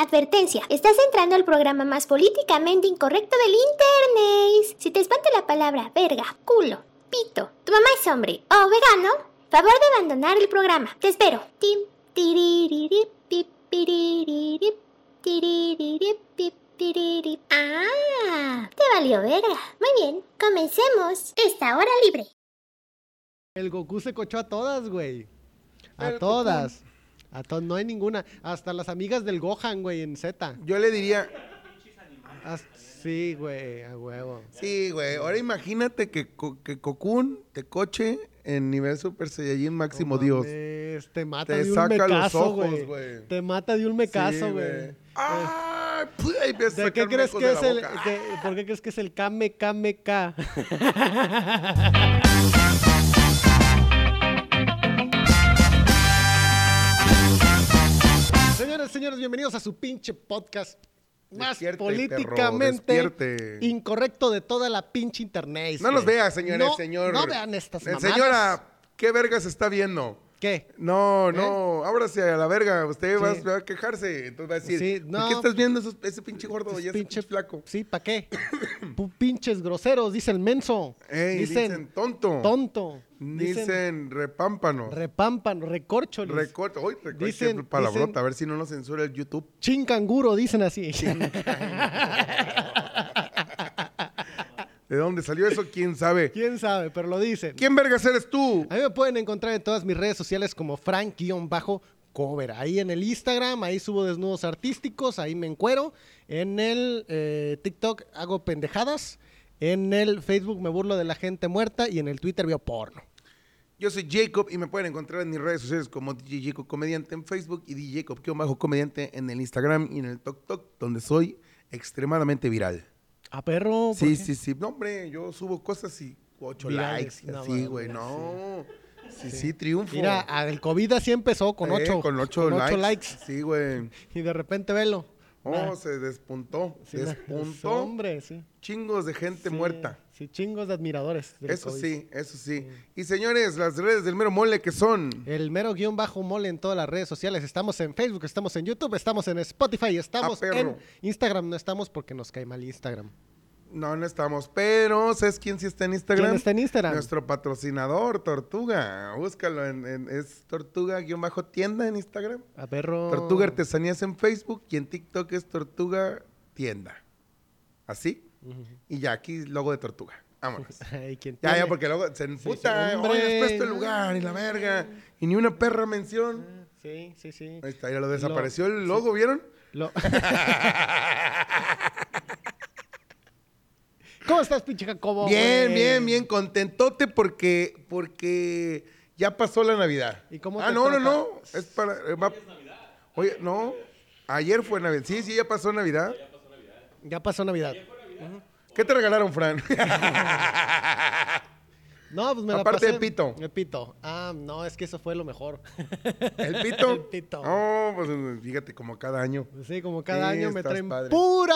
Advertencia, estás entrando al programa más políticamente incorrecto del internet. Si te espanta la palabra verga, culo, pito, tu mamá es hombre o vegano, favor de abandonar el programa. Te espero. Tim. Ah, te valió verga. Muy bien, comencemos esta hora libre. El Goku se cochó a todas, güey. A El todas. A no hay ninguna. Hasta las amigas del Gohan, güey, en Z. Yo le diría, sí, güey, a huevo. sí, güey, ahora imagínate que, que Cocoon te coche en nivel Super Saiyajin máximo Dios. te mata Te de un saca los mecazo, ojos, güey. Te mata de un mecazo, Sí, güey. ¡Ay! Puh, ahí empieza a ¿De qué crees que de es el por qué crees que es el Kame Kame K? Señores, señores, bienvenidos a su pinche podcast más Despierte, políticamente perro, incorrecto de toda la pinche internet. No nos vea, señores, No- señor. No vean estas Eh, mamadas. Señora, ¿qué vergas está viendo? ¿Qué? No, no, ábrase a la verga. Usted va, Sí. va a quejarse. Entonces va a decir, Sí, ¿por no. qué estás viendo esos- ese pinche gordo Es y ese pinche flaco? Sí, ¿para qué? Pinches groseros, dice el menso. Ey, dicen, tonto. tonto. Dicen, Dicen repámpano. repámpano, recorcholis. Uy, recorte, Dicen- palabrota, dicen- a ver si no nos censura el YouTube. Chincanguro, dicen así. ¿De dónde salió eso? ¿Quién sabe? ¿Quién sabe? Pero lo dicen. ¿Quién vergas eres tú? A mí me pueden encontrar en todas mis redes sociales como Frank-Cover. Ahí en el Instagram, ahí subo desnudos artísticos, ahí me encuero. En el eh, TikTok hago pendejadas. En el Facebook me burlo de la gente muerta y en el Twitter veo porno. Yo soy Jacob y me pueden encontrar en mis redes sociales como DJ Jacob Comediante en Facebook y DJ Jacob comediante en el Instagram y en el TokTok, donde soy extremadamente viral. A perro. ¿por Sí, sí, sí. No, hombre, yo subo cosas y ocho Virales, likes y no así, güey. No. Sí, sí, triunfo. Mira, el COVID así empezó con Eh, ocho, con ocho con ocho likes. likes. Sí, güey. Y de repente velo. Oh, Nah. se despuntó. Sí, despuntó. Hombre, sí. Chingos de gente Sí, muerta. Sí, chingos de admiradores. Eso COVID. sí, eso sí. Y señores, las redes del mero mole que son. El mero guion bajo mole en todas las redes sociales. Estamos en Facebook, estamos en YouTube, estamos en Spotify, estamos Ah, en Instagram. No estamos porque nos cae mal Instagram. No, no estamos. Pero, ¿sabes quién sí está en Instagram? ¿Quién está en Instagram? Nuestro patrocinador, Tortuga. Búscalo en, en- es Tortuga-tienda en Instagram. A perro. Tortuga Artesanías en Facebook y en TikTok es Tortuga Tienda. ¿Así? Y ya, aquí logo de Tortuga. Vámonos. Ay, ¿quién Ya, ya, porque luego se emputa. sí, Oye, les presto el lugar y la verga. Y ni una perra mención. Sí, sí, sí. Ahí está, ya lo desapareció el logo, ¿vieron? Lo- ¿Cómo estás, pinche Jacobo? Bien, bien, bien, contentote porque, porque ya pasó la Navidad. ¿Y cómo ah, te no, no, trata? no, es para... eh, va- Oye, no, ayer fue Navidad. Sí, sí, ya pasó Navidad. Ya pasó Navidad. ¿Qué te regalaron, Fran? No, pues me la Aparte pasé. de pito. El pito. Ah, no, es que eso fue lo mejor. ¿El pito? El pito. No, pues fíjate, como cada año. Sí, como cada Sí, año me estás traen padre. pura.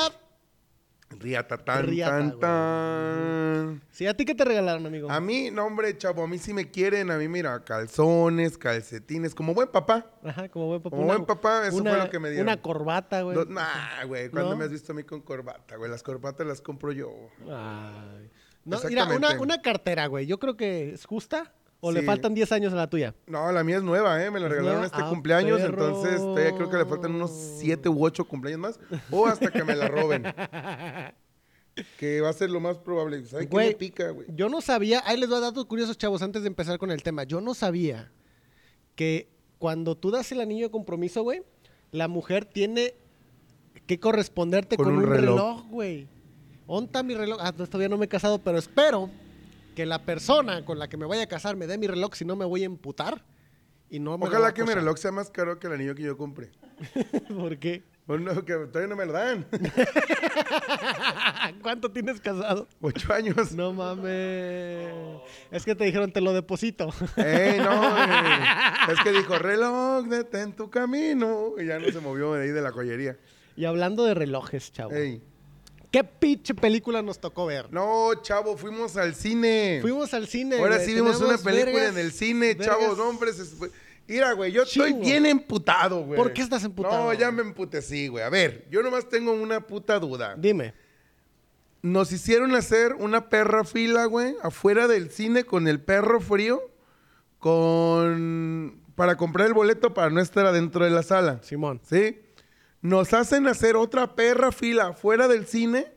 Riata, tan, Riata, tan, tan. Sí, ¿a ti qué te regalaron, amigo? A mí, no, hombre, chavo, a mí sí me quieren. A mí, mira, calzones, calcetines, como buen papá. Ajá, como buen papá. Como buen papá, eso fue lo que me dieron. Una corbata, güey. No, nah, güey, ¿cuándo ¿No? me has visto a mí con corbata, güey? Las corbatas las compro yo. Ay. No, mira, una, una cartera, güey. Yo creo que es justa. ¿O le faltan 10 años a la tuya? No, la mía es nueva, ¿eh? Me la ¿Es regalaron este Ah, cumpleaños, perro. entonces todavía creo que le faltan unos siete u ocho cumpleaños más. O hasta que me la roben. que va a ser lo más probable. ¿Sabes qué me pica, güey? Yo no sabía, ahí les voy a dar datos curiosos, chavos, antes de empezar con el tema. Yo no sabía que cuando tú das el anillo de compromiso, güey, la mujer tiene que corresponderte con, Con un reloj, güey. ¿Onta mi reloj? Ah, todavía no me he casado, pero espero que la persona con la que me vaya a casar me dé mi reloj, si no me voy a emputar. Y no me Ojalá que mi reloj sea más caro que el anillo que yo compré. ¿Por qué? Bueno, que todavía no me lo dan. ¿Cuánto tienes casado? Ocho años. No mames. Es que te dijeron, te lo deposito. ¡Ey, no! Es que dijo, reloj, detén tu camino. Y ya no se movió de ahí de la joyería. y hablando de relojes, chavo. ¡Ey! ¿Qué pinche película nos tocó ver? No, chavo, fuimos al cine. Fuimos al cine. Ahora güey. sí vimos una película vergas, en el cine, vergas. chavos, hombres. es- Mira, güey, yo estoy bien emputado, güey. ¿Por qué estás emputado? No, ya me emputecí, güey. A ver, yo nomás tengo una puta duda. Dime. Nos hicieron hacer una perra fila, güey, afuera del cine con el perro frío, con... para comprar el boleto para no estar adentro de la sala. Simón. ¿Sí? Nos hacen hacer otra perra fila afuera del cine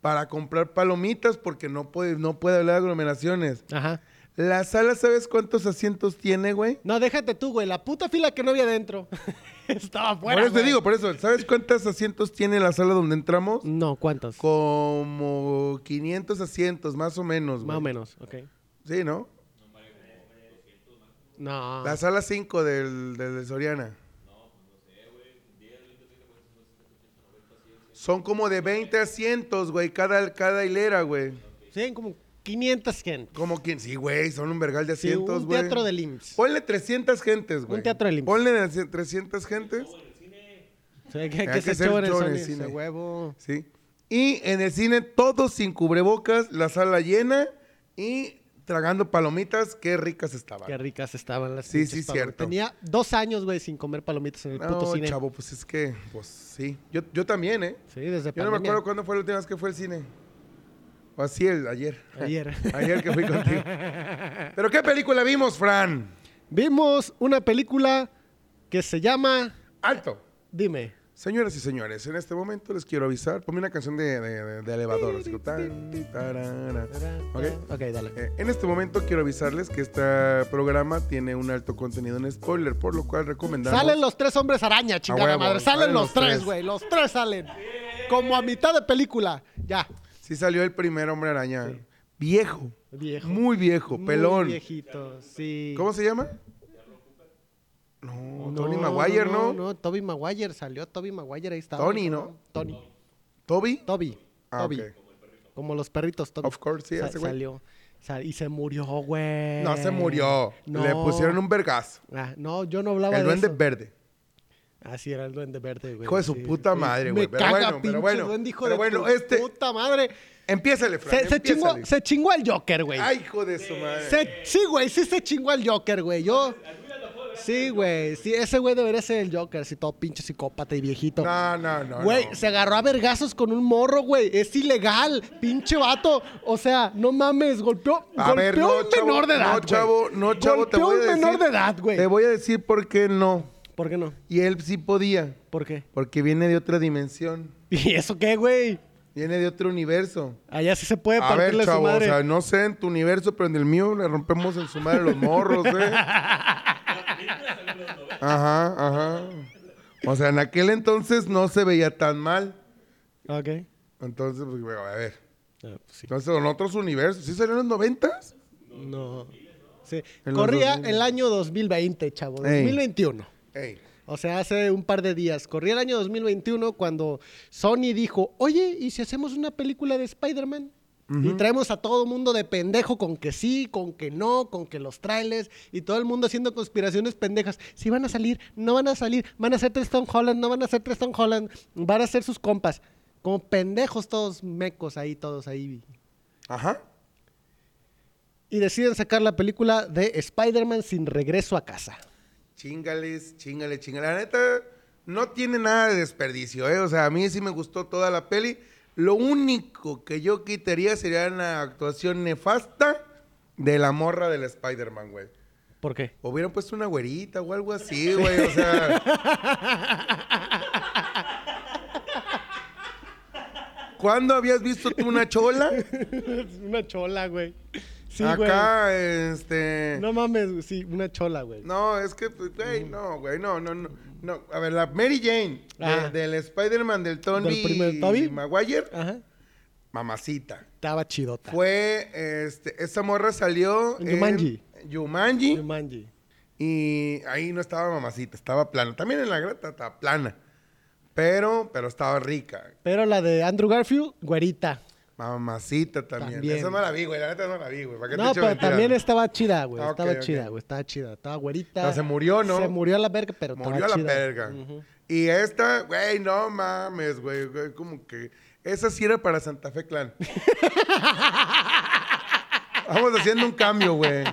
para comprar palomitas porque no puede, no puede haber aglomeraciones. Ajá. La sala, ¿sabes cuántos asientos tiene, güey? No, déjate tú, güey. La puta fila que no había adentro. Estaba afuera. por eso te digo, por eso. ¿Sabes cuántos asientos tiene la sala donde entramos? No, ¿cuántos? Como 500 asientos, más o menos, Más güey. o menos, ok. Sí, ¿no? No. La sala 5 del, del de Soriana. Son como de 20 asientos, güey, cada, cada hilera, güey. Sí, como 500 gente. Como quien, sí, güey, son un vergal de Sí, asientos, un güey. teatro del IMSS. Ponle 300 gentes, güey. Un teatro del IMSS. Ponle 300 gentes, Sí, hay que, Hay que que ser en el cine, huevo. ¿sí? Y en el cine, todos sin cubrebocas, la sala llena y tragando palomitas, qué ricas estaban. Qué ricas estaban las Sí, sí, palomitas. cierto. Tenía dos años, güey, sin comer palomitas en el puto No, cine. chavo, pues es que, pues sí. Yo, yo también, ¿eh? Sí, desde Yo no me acuerdo cuándo fue la última vez que fue al cine. O así, el, ayer. Ayer. ayer que fui contigo. ¿Pero qué película vimos, Fran? Vimos una película que se llama... Alto. Dime. Señoras y señores, en este momento les quiero avisar. Ponme una canción de, de- de- de elevador. así tan, tarara. ¿Ok? Ok, dale. Eh, en este momento quiero avisarles que este programa tiene un alto contenido en spoiler, por lo cual recomendamos... Salen los tres hombres araña, chingada huevo, madre. Salen, salen los, los tres, güey. Los tres salen. Como a mitad de película. Ya. Sí salió el primer hombre araña. Viejo. Viejo. Muy viejo, Muy pelón. viejito, sí. ¿Cómo se llama? No, No, Tony Maguire, ¿no? No, no, Toby Maguire. Salió Toby Maguire, ahí estaba. Tony, ¿no? Tony. ¿Toby? Toby. Ah, Toby. Como los perritos, Toby. Of course, sí, Sa- ese güey. Salió. Sa- y se murió, güey. No se murió. No. Le pusieron un vergazo. Ah, no, yo no hablaba El de duende eso. verde. Así era el duende verde, güey. Hijo de su sí. puta madre, güey. Pero caga, bueno, pero bueno. duende, hijo Pero de bueno, este- puta madre. Empiézale, Fran. Se, se chingó, se chingó al Joker, güey. Ay, hijo de su madre. Se- sí, güey, sí se chingó al Joker, güey. Yo. Sí, güey. Sí, ese güey debería ser el Joker, así todo pinche psicópata y viejito. No, no, no. Güey, no. se agarró a vergazos con un morro, güey. Es ilegal, pinche vato. O sea, no mames, golpeó, A golpeó ver, no, un chavo, menor de edad. No, chavo, no, chavo, te Golpeó voy a a un decir. menor de edad, güey. Te voy a decir por qué no. ¿Por qué no? Y él sí podía. ¿Por qué? Porque viene de otra dimensión. ¿Y eso qué, güey? Viene de otro universo. Allá sí se puede A ver, chavo, su o sea, no sé en tu universo, pero en el mío le rompemos en su madre los morros, ¿eh? Ajá, ajá. O sea, en aquel entonces no se veía tan mal. Ok. Entonces, pues, bueno, a ver. Ah, pues sí. Entonces, en otros universos. ¿Sí salió en los noventas? No. Sí. En Corría 2000. el año 2020, chavo. Ey. 2021. Ey. O sea, hace un par de días. Corría el año 2021 cuando Sony dijo, oye, ¿y si hacemos una película de Spider-Man? Y traemos a todo mundo de pendejo con que sí, con que no, con que los trailers y todo el mundo haciendo conspiraciones pendejas. Si van a salir, no van a salir, van a ser tres Tom Holland, no van a ser tres Tom Holland, van a ser sus compas. Como pendejos todos mecos ahí, todos ahí. Ajá. Y deciden sacar la película de Spider-Man sin regreso a casa. Chingales, chingale, chingale. La neta, no tiene nada de desperdicio, ¿eh? O sea, a mí sí me gustó toda la peli. Lo único que yo quitaría sería una actuación nefasta de la morra del Spider-Man, güey. ¿Por qué? Hubieran puesto una güerita o algo así, güey. O sea. ¿Cuándo habías visto tú una chola? una chola, güey. Sí, güey. Acá, este. No mames, sí, una chola, güey. No, es que, pues, güey, no, güey, no, no, no, no. A ver, la Mary Jane, de- Ah. del Spider-Man del Tony. Maguire, Ajá. mamacita. Estaba chidota. Fue, este, esa morra salió En. Jumanji, Jumanji. y ahí no estaba mamacita, estaba plana. También en la grata estaba plana, pero, pero estaba rica. Pero la de Andrew Garfield, güerita. Mamacita también. También. Esa no la vi, güey, la neta no la vi, güey. ¿Para qué No, pero también estaba chida, güey. Ah, estaba chida, güey. Estaba chida. Estaba güerita. No, se murió, ¿no? Se murió a la verga, pero Murió a estaba la verga. Y esta, güey, no mames, güey, güey, como que esa sí era para Santa Fe Clan. Vamos haciendo un cambio, güey.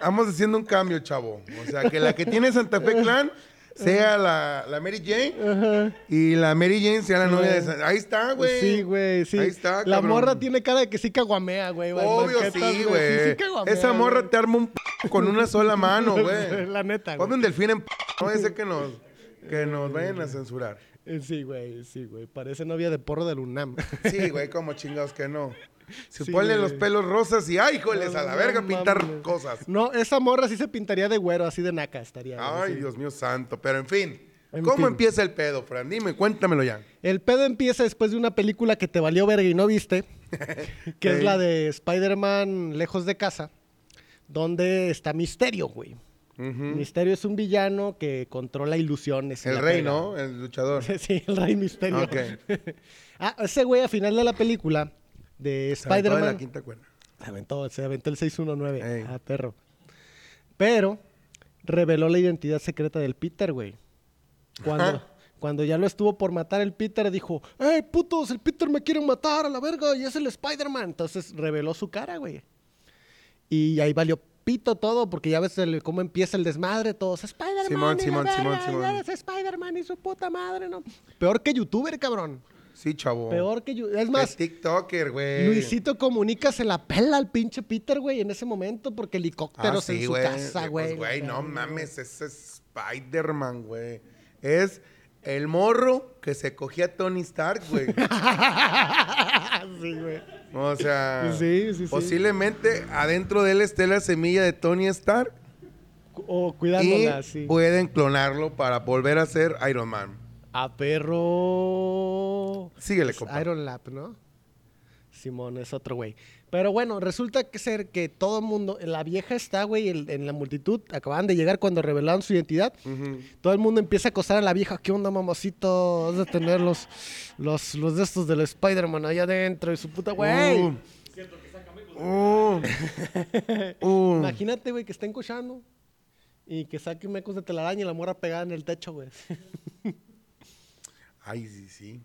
Vamos haciendo un cambio, chavo. O sea, que la que tiene Santa Fe Clan sea la, la Mary Jane y la Mary Jane sea la novia de Santa Ahí está, güey. Sí, güey, sí. Ahí está, La cabrón. morra tiene cara de que sí caguamea, güey. Obvio, sí, Sí, güey. sí caguamea, Esa morra güey. te arma un p con una sola mano, güey. La neta, Ponme güey. un delfín en p no ser que nos, que nos vayan a censurar. Eh, Sí, güey, sí, güey. Parece novia de porro del UNAM. Sí, güey, como chingados que no. Se Sí, ponle los pelos rosas y ¡ay, joles! A la verga no pintar mames. cosas. No, esa morra sí se pintaría de güero, así de naca estaría. Ay. Dios mío santo. Pero en fin, En ¿cómo fin. empieza el pedo, Fran? Dime, cuéntamelo ya. El pedo empieza después de una película que te valió verga y no viste, que es la de Spider-Man Lejos de Casa, donde está Misterio, güey. Misterio es un villano que controla ilusiones. El rey, pega. ¿no? El luchador. sí, el rey Misterio. Ah, ese güey a final de la película de Spider-Man... quinta cuerda. Se aventó, se aventó el 619. Ey. Ah, perro. Pero reveló la identidad secreta del Peter, güey. Cuando, Ajá. cuando ya lo estuvo por matar el Peter, dijo, ¡Ey, putos! El Peter me quiere matar a la verga y es el Spider-Man. Entonces reveló su cara, güey. Y ahí valió pito todo, porque ya ves el- cómo empieza el desmadre, todos Spider-Man. Simón, Simón, Spider-Man y su puta madre, ¿no? Peor que youtuber, cabrón. Sí, chavo. Peor que youtuber. Es Es más, TikToker, güey. Luisito Comunica se la pela al pinche Peter, güey, en ese momento, porque Ah, helicópteros en sí, su güey. casa, Eh, güey. Pues, güey, no mames, es Spider-Man, güey. Es el morro que se cogía a Tony Stark, güey. sí, güey. O sea, Sí, sí, sí. posiblemente adentro de él esté la semilla de Tony Stark O y cuidándola, sí. pueden clonarlo para volver a ser Iron Man. A perro. Síguele, Es compa. Iron Lap, ¿no? Simón es otro güey. Pero bueno, resulta que ser que todo el mundo, la vieja está, güey, en, en la multitud, acaban de llegar cuando revelaron su identidad. Todo el mundo empieza a acosar a la vieja. ¿Qué onda, mamacito? Has de tener los, los, los de estos del Spider-Man allá adentro y su puta, güey. Uh. Uh. Uh. Imagínate, güey, que estén cochando y que saquen mecos de telaraña y la morra pegada en el techo, güey. Ay, sí, sí.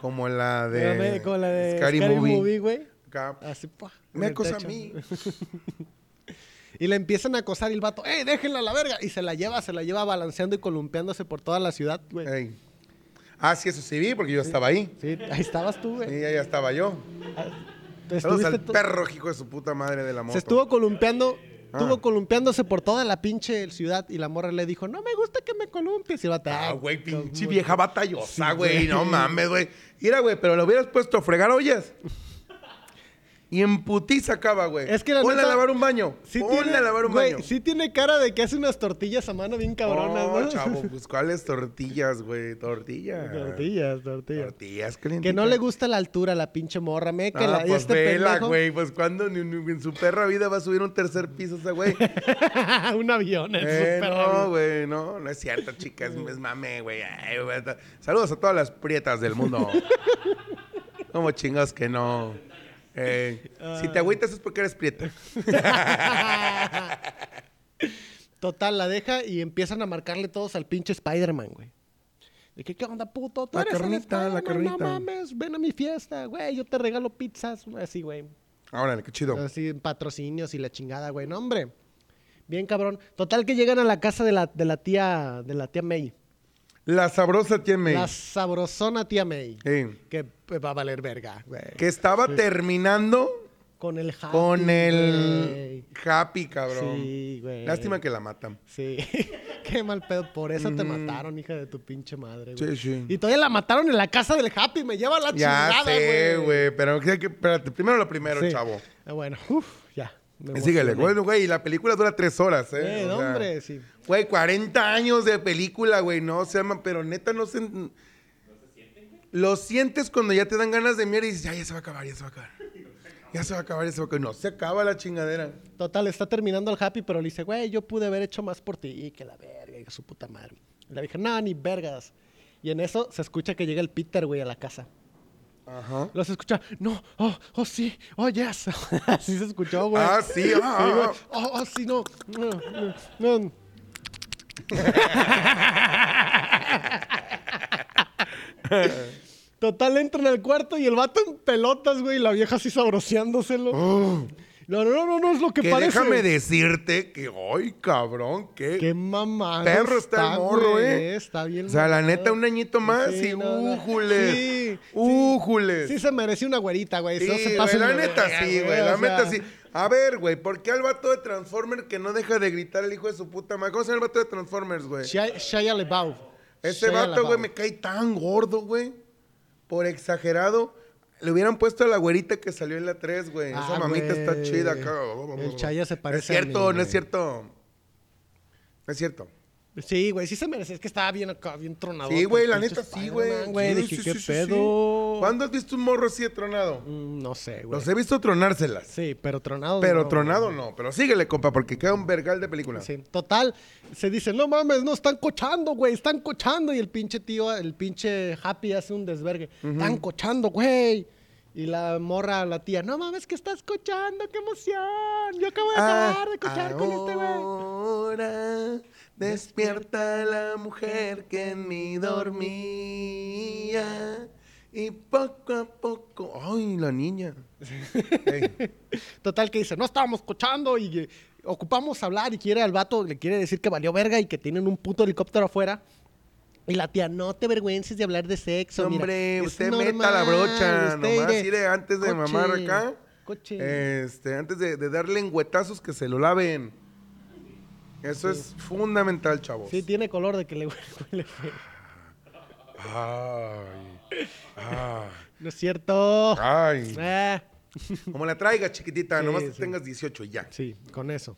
Como la de, Como la de Scary, Scary Movie. Güey. Así, pa. Me acosa a mí. Y le empiezan a acosar y el vato, ¡eh, déjenla a la verga! Y se la lleva, se la lleva balanceando y columpiándose por toda la ciudad, güey. Ey. Ah, sí, eso sí vi, porque yo estaba ahí. Sí, ahí estabas tú, Sí, güey. ahí ya estaba yo. Te Saludos al perro, hijo de su puta madre de la moto. Se estuvo columpiando, Ah. estuvo columpiándose por toda la pinche ciudad y la morra le dijo, no me gusta que me columpies. Y el vato, Ah, "Ay, güey, pinche vieja batallosa, güey. No mames, güey. Mira, güey, pero lo hubieras puesto a fregar ollas. Y en putiza acaba, güey. Es que la Ponle neta- a lavar un baño. Sí Ponle tiene, a lavar un güey, baño. sí tiene cara de que hace unas tortillas a mano bien cabronas, no, ¿no? chavo, pues ¿cuáles tortillas, güey? Tortillas. tortillas, tortillas. Tortillas Que calientitas. no le gusta la altura a la pinche morra, me que Ah, la, pues este vela, pendejo- güey. Pues cuando ni- ni- en su perra vida va a subir un tercer piso ese güey. un avión, es Eh, súper no, avión. güey, no, no es cierto, chicas, es mame, güey. Ay, güey. Saludos a todas las prietas del mundo. Como chingados que no. Eh, si te agüitas es porque eres prieta. Total, la deja y empiezan a marcarle todos al pinche Spider-Man, güey. De que, ¿qué onda, puto? Tú La eres carnita, la Spider-Man, No carnita. mames, ven a mi fiesta, güey. Yo te regalo pizzas, así, güey. Órale, qué chido. Así, patrocinios y la chingada, güey. No, hombre. Bien cabrón. Total que llegan a la casa de la, de la tía, de la tía May. La sabrosa tía May. La sabrosona tía May. Eh, Que pues, va a valer verga, güey. que estaba terminando Con el happy, con el güey. happy, cabrón. Sí, güey. Lástima que la matan. Sí. Qué mal pedo. Por eso te mataron, hija de tu pinche madre, güey. Sí, sí. Y todavía la mataron en la casa del Happy. Me lleva la Ya chingada, sé, güey. güey, pero espérate, primero lo primero, Sí. chavo. Ah, bueno, uf, ya. me Síguele, bueno, güey, y la película dura tres horas, ¿eh? Eh, O no, sea, hombre, sí. Güey, 40 años de película, güey, no se llama, pero neta no se... Lo sientes cuando ya te dan ganas de mierda y dices, ya, ya se va a acabar, ya se va a acabar. Ya se va a acabar, ya se va a acabar. No, se acaba la chingadera. Total, está terminando el Happy, pero le dice, güey, yo pude haber hecho más por ti. Que la verga, y que su puta madre. Y le dije, no, ni vergas. Y en eso se escucha que llega el Peter, güey, a la casa. Ajá. Los escucha, no, oh, oh, sí, oh, yes. Así se escuchó, güey. Ah, sí, ah, Sí, güey. ah. Oh, oh, sí, no. No, no, no. Total, entran al cuarto y el vato en pelotas, güey, y la vieja así sabroseándoselo. Oh. No, no, no, no, no es lo que, Que parece. déjame decirte que, ay, cabrón, qué. Qué mamá. Perro está el morro, ¿eh? Está bien. o sea, la neta, un añito más Sí, y no, újules. Sí, újules. Sí se merecía una güerita, güey. Sí, no se güey, pasen la neta verga, sí, güey, la sea, neta sí. A ver, güey, ¿por qué al vato de Transformers que no deja de gritar el hijo de su puta madre? ¿Cómo se llama el vato de Transformers, güey? Shia, Shia. Ese Shia vato, güey, me cae tan gordo, güey. Por exagerado. Le hubieran puesto a la güerita que salió en la 3, güey. Esa Ah, mamita está chida acá. El Chaya se No parece es cierto, a mí, no güey. es cierto. No es cierto. Sí, güey, sí se merece. Es que estaba bien acá, bien tronado. Sí, güey, la neta sí, güey. güey. Sí, Dije, sí, ¿qué sí, sí, pedo? sí. ¿Cuándo has visto un morro así de tronado? Mm, no sé, güey. Los he visto tronárselas. Sí, pero tronado. Pero no, tronado güey. no. Pero síguele, compa, porque queda un vergal de película. Sí, total, se dice, no mames, no, están cochando, güey, están cochando. Y el pinche tío, el pinche Happy hace un desvergue. Están cochando, güey. Y la morra, la tía, no mames, que estás cochando, qué emoción. Yo acabo de Ah, acabar de cochar con este güey. Despierta la mujer que en mí dormía. Y poco a poco. Ay, la niña. Total, que dice, no estábamos cochando y eh, ocupamos hablar y quiere al vato, le quiere decir que valió verga y que tienen un puto helicóptero afuera. Y la tía, no te avergüences de hablar de sexo. Hombre, usted meta la brocha. Nomás iré- iré antes de coche, mamar acá. Coche. Este, antes de, de darle engüetazos que se lo laven. Eso es fundamental, chavos. Sí, tiene color de que le huele feo. Ay. Ay. No es cierto. Ay. Eh, Como la traiga, chiquitita, Sí, nomás que sí. tengas 18 y ya. sí, con eso.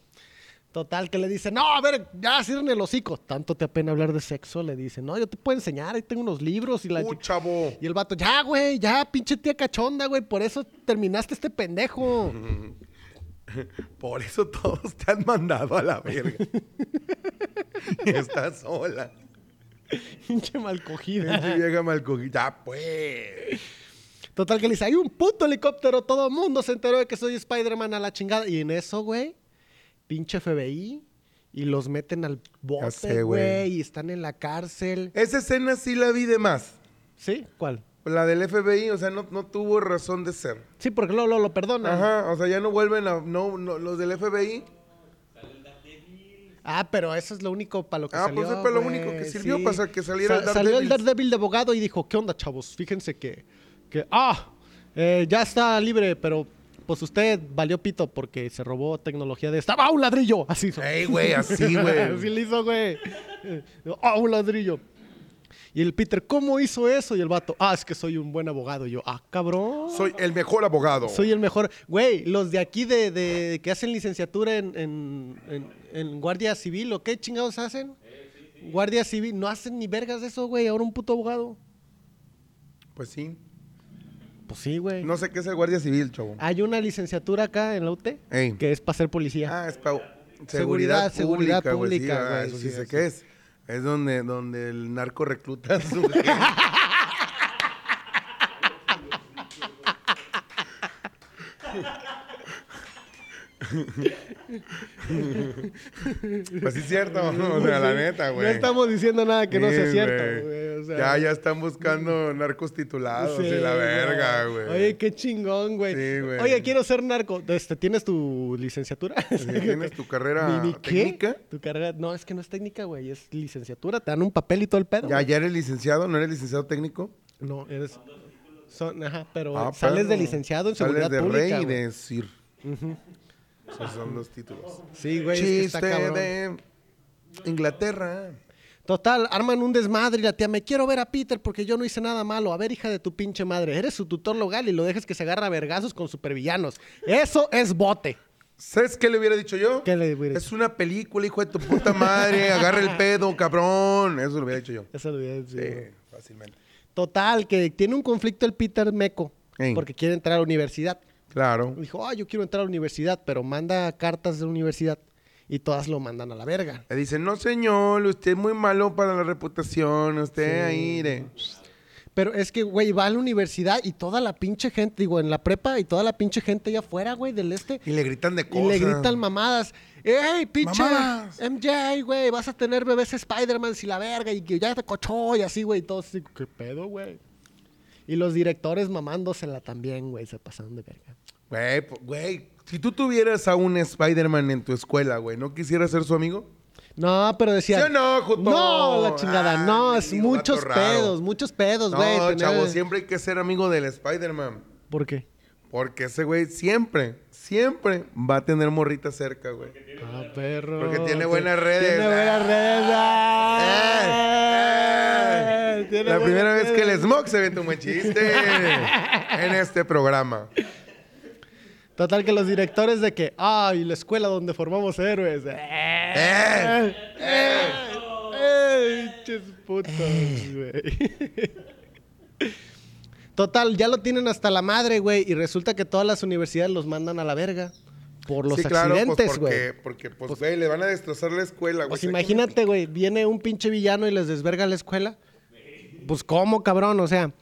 Total, que le dice, no, a ver, ya cierren el hocico. Tanto te apena hablar de sexo, le dice. No, yo te puedo enseñar, ahí tengo unos libros y la Uh, chavo. Y el vato, ya, güey, ya, pinche tía cachonda, güey, por eso terminaste este pendejo. Por eso todos te han mandado a la verga. y estás sola. pinche mal cogida. Pinche vieja mal cogida. Ya, pues. Total, que le dice, hay un puto helicóptero, todo el mundo se enteró de que soy Spider-Man a la chingada. Y en eso, güey, pinche FBI, y los meten al bote, güey, y están en la cárcel. Esa escena sí la vi de más. ¿Sí? ¿Cuál? La del FBI, o sea, no, no tuvo razón de ser. Sí, porque luego lo, lo perdonan. Ajá, o sea, ya no vuelven a. No, no, los del FBI. Ah, pero eso es lo único para lo que Ah, salió. pues, fue lo güey, único que sirvió para que saliera el Salió el Daredevil. Daredevil de abogado y dijo, ¿qué onda, chavos? Fíjense que, que ah, eh, ya está libre, pero pues usted valió pito porque se robó tecnología de esta. ¡Ah, un ladrillo! Así. hizo. Ey, güey, así, güey. así le hizo, güey. ¡Ah, un ladrillo! Y el Peter, ¿cómo hizo eso? Y el vato, ah, es que soy un buen abogado. Y yo, ah, cabrón. Soy el mejor abogado. Soy el mejor. Güey, los de aquí de, de- que hacen licenciatura en, en- en- en Guardia Civil, ¿o qué chingados hacen? Guardia Civil, no hacen ni vergas de eso, güey. Ahora un puto abogado. Pues sí. Pues sí, güey. No sé qué es el guardia civil, chavo. Hay una licenciatura acá en la UT Ey. que es para ser policía. Ah, es pa- Seguridad, seguridad, seguridad pública, güey. Sí, pública, ah, güey, eso sí, sí, sé qué es. Es donde, donde el narco recluta su. Pues sí es cierto, o sea, la neta, güey. no estamos diciendo nada que no sea cierto, güey. o sea, ya, ya están buscando narcos titulados sí, y la verga, güey. Oye, qué chingón, güey. Sí, güey. Oye, quiero ser narco. Este, ¿Tienes tu licenciatura? ¿Tienes tu carrera técnica? Tu carrera, no, es que no es técnica, güey, es licenciatura, te dan un papel y todo el pedo. Ya, güey. ya eres licenciado, ¿no eres licenciado técnico? No, eres son, ajá, pero Ah, sales de licenciado en Sales seguridad de pública. rey y de sir. Esos son los títulos. Sí, güey, es que está Chiste cabrón. de Inglaterra. Total, arman un desmadre y la tía, me quiero ver a Peter porque yo no hice nada malo. A ver, hija de tu pinche madre, eres su tutor legal y lo dejes que se agarra a vergazos con supervillanos. Eso es bote. ¿Sabes qué le hubiera dicho yo? ¿Qué le hubiera Es una película, hijo de tu puta madre. Agarra el pedo, cabrón. Eso lo hubiera dicho yo. Eso lo hubiera dicho. Sí, fácilmente. Total, que tiene un conflicto el Peter Meco porque quiere entrar a la universidad. Claro. Dijo, ah, yo quiero entrar a la universidad, pero manda cartas de la universidad y todas lo mandan a la verga. Le dicen, no señor, usted es muy malo para la reputación. Usted ahí de... Pero es que, güey, va a la universidad y toda la pinche gente, digo, en la prepa y toda la pinche gente allá afuera, güey, del este. Y le gritan de Y cosas. le gritan mamadas. ¡Ey, pinche Mamadas. MJ, güey! Vas a tener bebés Spider-Man y la verga y que ya te cochó y así, güey. Y todos así, ¿qué pedo, güey? Y los directores mamándosela también, güey, se pasaron de verga. Güey, güey, Si tú tuvieras a un Spider-Man en tu escuela, güey, ¿no quisieras ser su amigo? No, pero decía. ¿Sí o no, Joto? No, la chingada. Ay, no, es muchos pedos, muchos pedos, No, güey. tener- chavo, siempre hay que ser amigo del Spider-Man. ¿Por qué? Porque ese güey siempre, siempre va a tener morrita cerca, güey. Ah, perro. Porque tiene buenas redes. Tiene buenas redes. Eh, ah. eh. Tiene La buenas primera vez que el redes. Smog se vende un buen chiste en este programa. Total que los directores de que, ay, la escuela donde formamos héroes. Eh, eh, eh, pinches putos, güey. Total, ya lo tienen hasta la madre, güey, y resulta que todas las universidades los mandan a la verga por los sí, claro, pues accidentes, güey. porque, porque, pues, güey, le van a destrozar la escuela, güey. Pues imagínate, güey, viene un pinche villano y les desverga la escuela. Pues cómo, cabrón, o sea.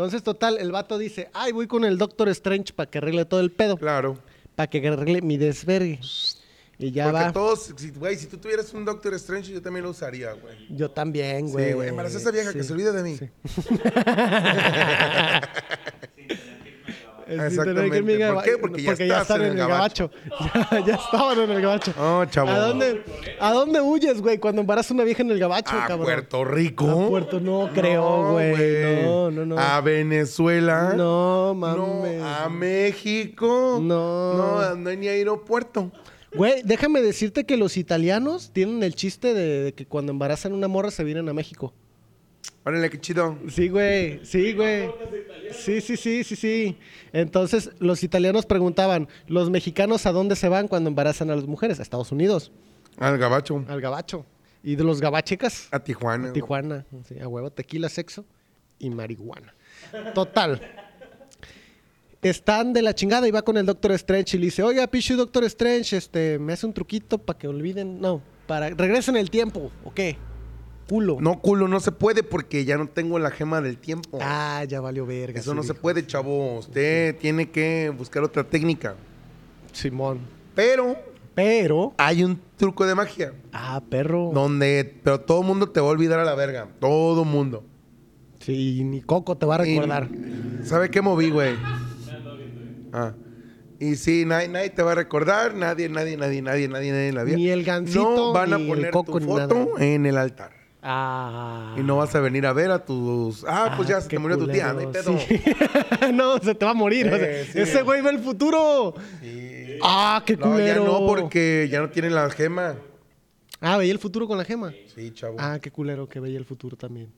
Entonces, total, el vato dice, ay, voy con el Doctor Strange para que arregle todo el pedo. Claro. Para que arregle mi desvergue. Y ya porque va. todos, si- güey, si tú tuvieras un Doctor Strange, yo también lo usaría, güey. Yo también, güey. Sí, güey. A esa vieja que Sí. se olvide de mí. Sin Exactamente. tener que irme a ¿Por qué? Porque ya estás están en el gabacho. ya, ya estaban en el gabacho. Oh, chavo. ¿A dónde, ¿A dónde huyes, güey, cuando embarazas a una vieja en el gabacho, A cabrón? Puerto Rico. A Puerto, no creo, güey. No, no, no. A Venezuela. No, No, mames. a México. No. No, no hay ni aeropuerto. Güey, déjame decirte que los italianos tienen el chiste de, de que cuando embarazan una morra se vienen a México. Órale, qué chido. Sí, güey, sí, güey. Sí, sí, sí, sí, sí. Entonces, los italianos preguntaban, ¿los mexicanos a dónde se van cuando embarazan a las mujeres? A Estados Unidos, Al gabacho. al gabacho. Y de los gabachecas, A Tijuana. a Tijuana. Sí, a huevo, tequila, sexo y marihuana. Total. Están de la chingada y va con el Doctor Strange y le dice, oiga, Pichu Doctor Strange, este, me hace un truquito para que olviden, no, para regresen el tiempo, ¿o qué? Culo. No, culo, no se puede porque ya no tengo la gema del tiempo. Ah, ya valió verga. Eso sí no se puede, chavo. Usted tiene que buscar otra técnica. Simón. Pero Pero. hay un truco de magia. Ah, perro. Donde, pero todo mundo te va a olvidar a la verga. Todo mundo. Sí, ni Coco te va a recordar. Y- ¿Sabe qué moví, güey? Ah. Y sí, nadie, nadie te va a recordar, nadie, nadie, nadie, nadie, nadie, nadie en la vida. Ni el gansito, No van a ni el poner coco, tu foto en el altar. Ah. Y no vas a venir a ver a tus... Ah, pues ya se qué te murió tu tía, no hay culero, pedo. sí. no, se te va a morir. o sea, Eh, sí. Ese güey ve el futuro. Sí. Ah, qué No, ya culero. no, porque ya no tienen la gema. Ah, veía el futuro con la gema. Sí, chavo. Ah, qué culero que veía el futuro también.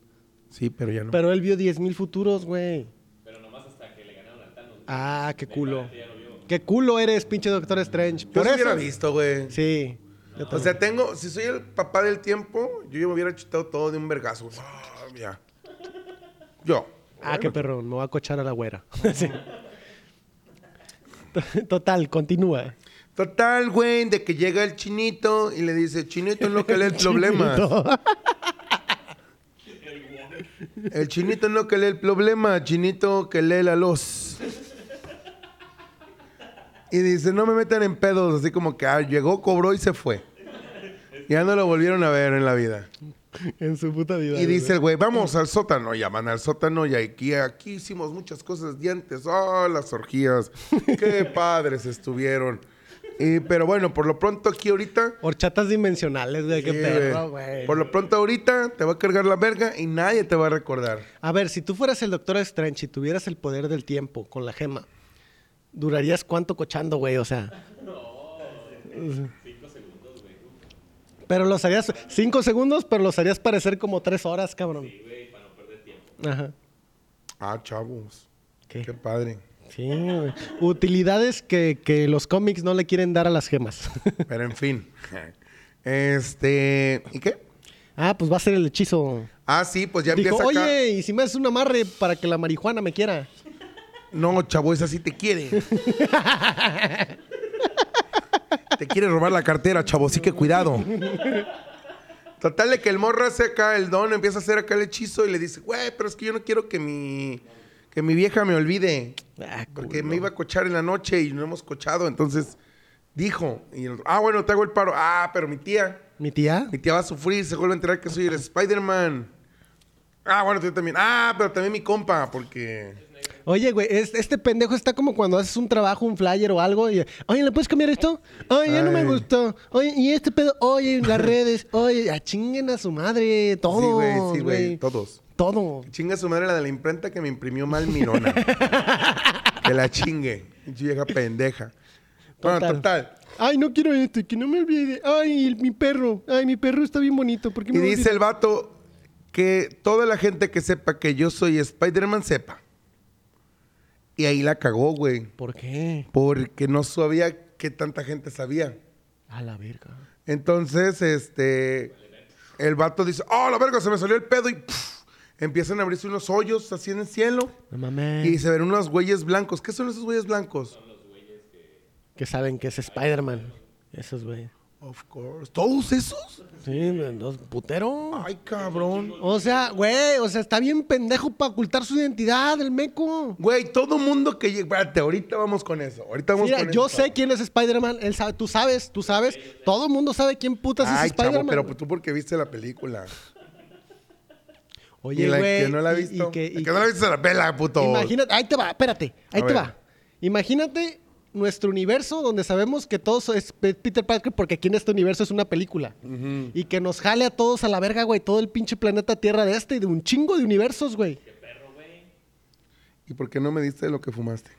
Sí, pero ya no. Pero él vio 10.000 futuros, güey. Pero nomás hasta que le ganaron al Thanos. Ah, qué culo. Qué culo eres, pinche Doctor Strange. Yo Por se eso. hubiera visto, güey. Sí. O sea, tengo... Si soy el papá del tiempo, yo ya me hubiera chutado todo de un vergazo. Ah, ya. Yo. Ah, qué perrón, me voy a cochar a la güera. Sí. Total, continúa. Total, güey, de que llega el chinito y le dice, chinito es lo que lee el problema. El chinito no que lee el problema, chinito que lee la luz. Y dice, no me metan en pedos, así como que ah, llegó, cobró y se fue. Ya no lo volvieron a ver en la vida. en su puta vida. Y dice el güey, vamos al sótano. Ya van al sótano y aquí, aquí hicimos muchas cosas de antes. Oh, las orgías. Qué padres estuvieron. Y, pero bueno, por lo pronto aquí ahorita... Horchatas dimensionales, güey, qué perro, güey. Por lo pronto ahorita te va a cargar la verga y nadie te va a recordar. A ver, si tú fueras el Doctor Strange y tuvieras el poder del tiempo con la gema, ¿durarías cuánto cochando, güey? O sea. Güey. Pero los harías. Cinco segundos, pero los harías parecer como tres horas, cabrón. Sí, güey, para no perder tiempo. Ajá. Ah, chavos. ¿Qué? Qué padre. Sí, güey. Utilidades que, que los cómics no le quieren dar a las gemas. Pero en fin. Este... ¿Y qué? ah, pues va a ser el hechizo. Ah, sí, pues ya Dijo, empieza acá. oye, ¿y si me haces un amarre para que la marihuana me quiera? No, chavo, esa sí te quiere. te quiere robar la cartera, chavo, sí que cuidado. Total de que el morro hace acá el don, empieza a hacer acá el hechizo y le dice, güey, pero es que yo no quiero que mi, que mi vieja me olvide. Ah, Porque culo. me iba a cochar en la noche y no hemos cochado. Entonces dijo, y el- ah, bueno, te hago el paro. Ah, pero mi tía, ¿Mi tía? mi tía va a sufrir, se vuelve a enterar que soy el Spider-Man. Ah, bueno, tú también. Ah, pero también mi compa, porque Oye, güey, es- este pendejo está como cuando haces un trabajo, un flyer o algo y, oye, ¿le puedes cambiar esto? Oye, ya no me Ay. gustó. Oye, y este pedo, oye, las redes, oye, a chinguen a su madre, todo. Sí, güey, sí, güey, todos. Todo. Chinga su madre la de la imprenta que me imprimió mal Mirona. que la chingue. Vieja pendeja. Bueno, Total. total. Ay, no quiero esto, que no me olvide. Ay, el- mi perro. Ay, mi perro está bien bonito. ¿Por qué Y me dice el vato que toda la gente que sepa que yo soy Spider-Man sepa. Y ahí la cagó, güey. ¿Por qué? Porque no sabía que tanta gente sabía. A la verga. Entonces, este. El vato dice: ¡Oh, la verga! Se me salió el pedo y. pff, empiezan a abrirse unos hoyos así en el cielo. No mames. Y se ven unos güeyes blancos. ¿Qué son esos güeyes blancos? Que saben que es Spider-Man. Esos, güey. Of course. ¿Todos esos? Sí, los putero. Ay, cabrón. O sea, güey, o sea, está bien pendejo para ocultar su identidad, el meco. Güey, todo mundo que llega. Espérate, ahorita vamos con eso. Ahorita vamos Mira, con yo eso. sé quién es Spider-Man, él sabe, tú sabes, tú sabes, todo el mundo sabe quién putas Ay, es Spider-Man. pero güey. tú porque viste la película. Oye, y la güey, que no la ha visto. y que- que no la ha visto se la pela, puto. Imagínate, ahí te va, espérate, ahí A te ver. va. Imagínate nuestro universo donde sabemos que todos es Pe- Peter Parker porque aquí en este universo es una película. Y que nos jale a todos a la verga, güey, todo el pinche planeta Tierra de este y de un chingo de universos, güey. ¿Y por qué no me diste lo que fumaste?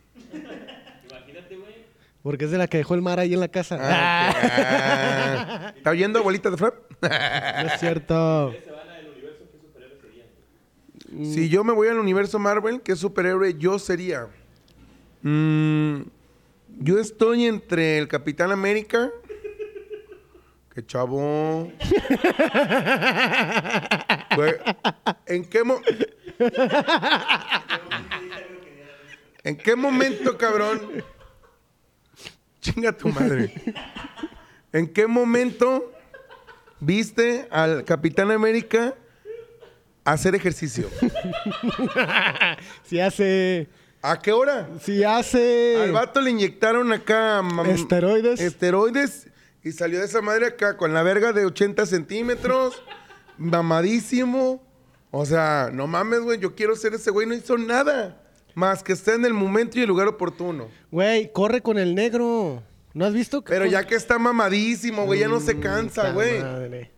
Porque es de la que dejó el mar ahí en la casa. Ah. Ah. ¿Está oyendo, abuelita de Frap? No es cierto. Si yo me voy al universo Marvel, ¿qué superhéroe yo sería? Mm, yo estoy entre el Capitán América. ¡Qué chavo! ¿En qué mo- ¿En qué momento, cabrón? Chinga tu madre. ¿En qué momento viste al Capitán América hacer ejercicio? Si hace. ¿A qué hora? Si hace. Al vato le inyectaron acá... mam- Esteroides. Esteroides. Y salió de esa madre acá con la verga de 80 centímetros. mamadísimo. O sea, no mames, güey. Yo quiero ser ese güey. No hizo nada. Más que estar en el momento y el lugar oportuno. Güey, corre con el negro. ¿No has visto? que Pero con- ya que está mamadísimo, güey. Ya no se cansa, Puta güey. madre.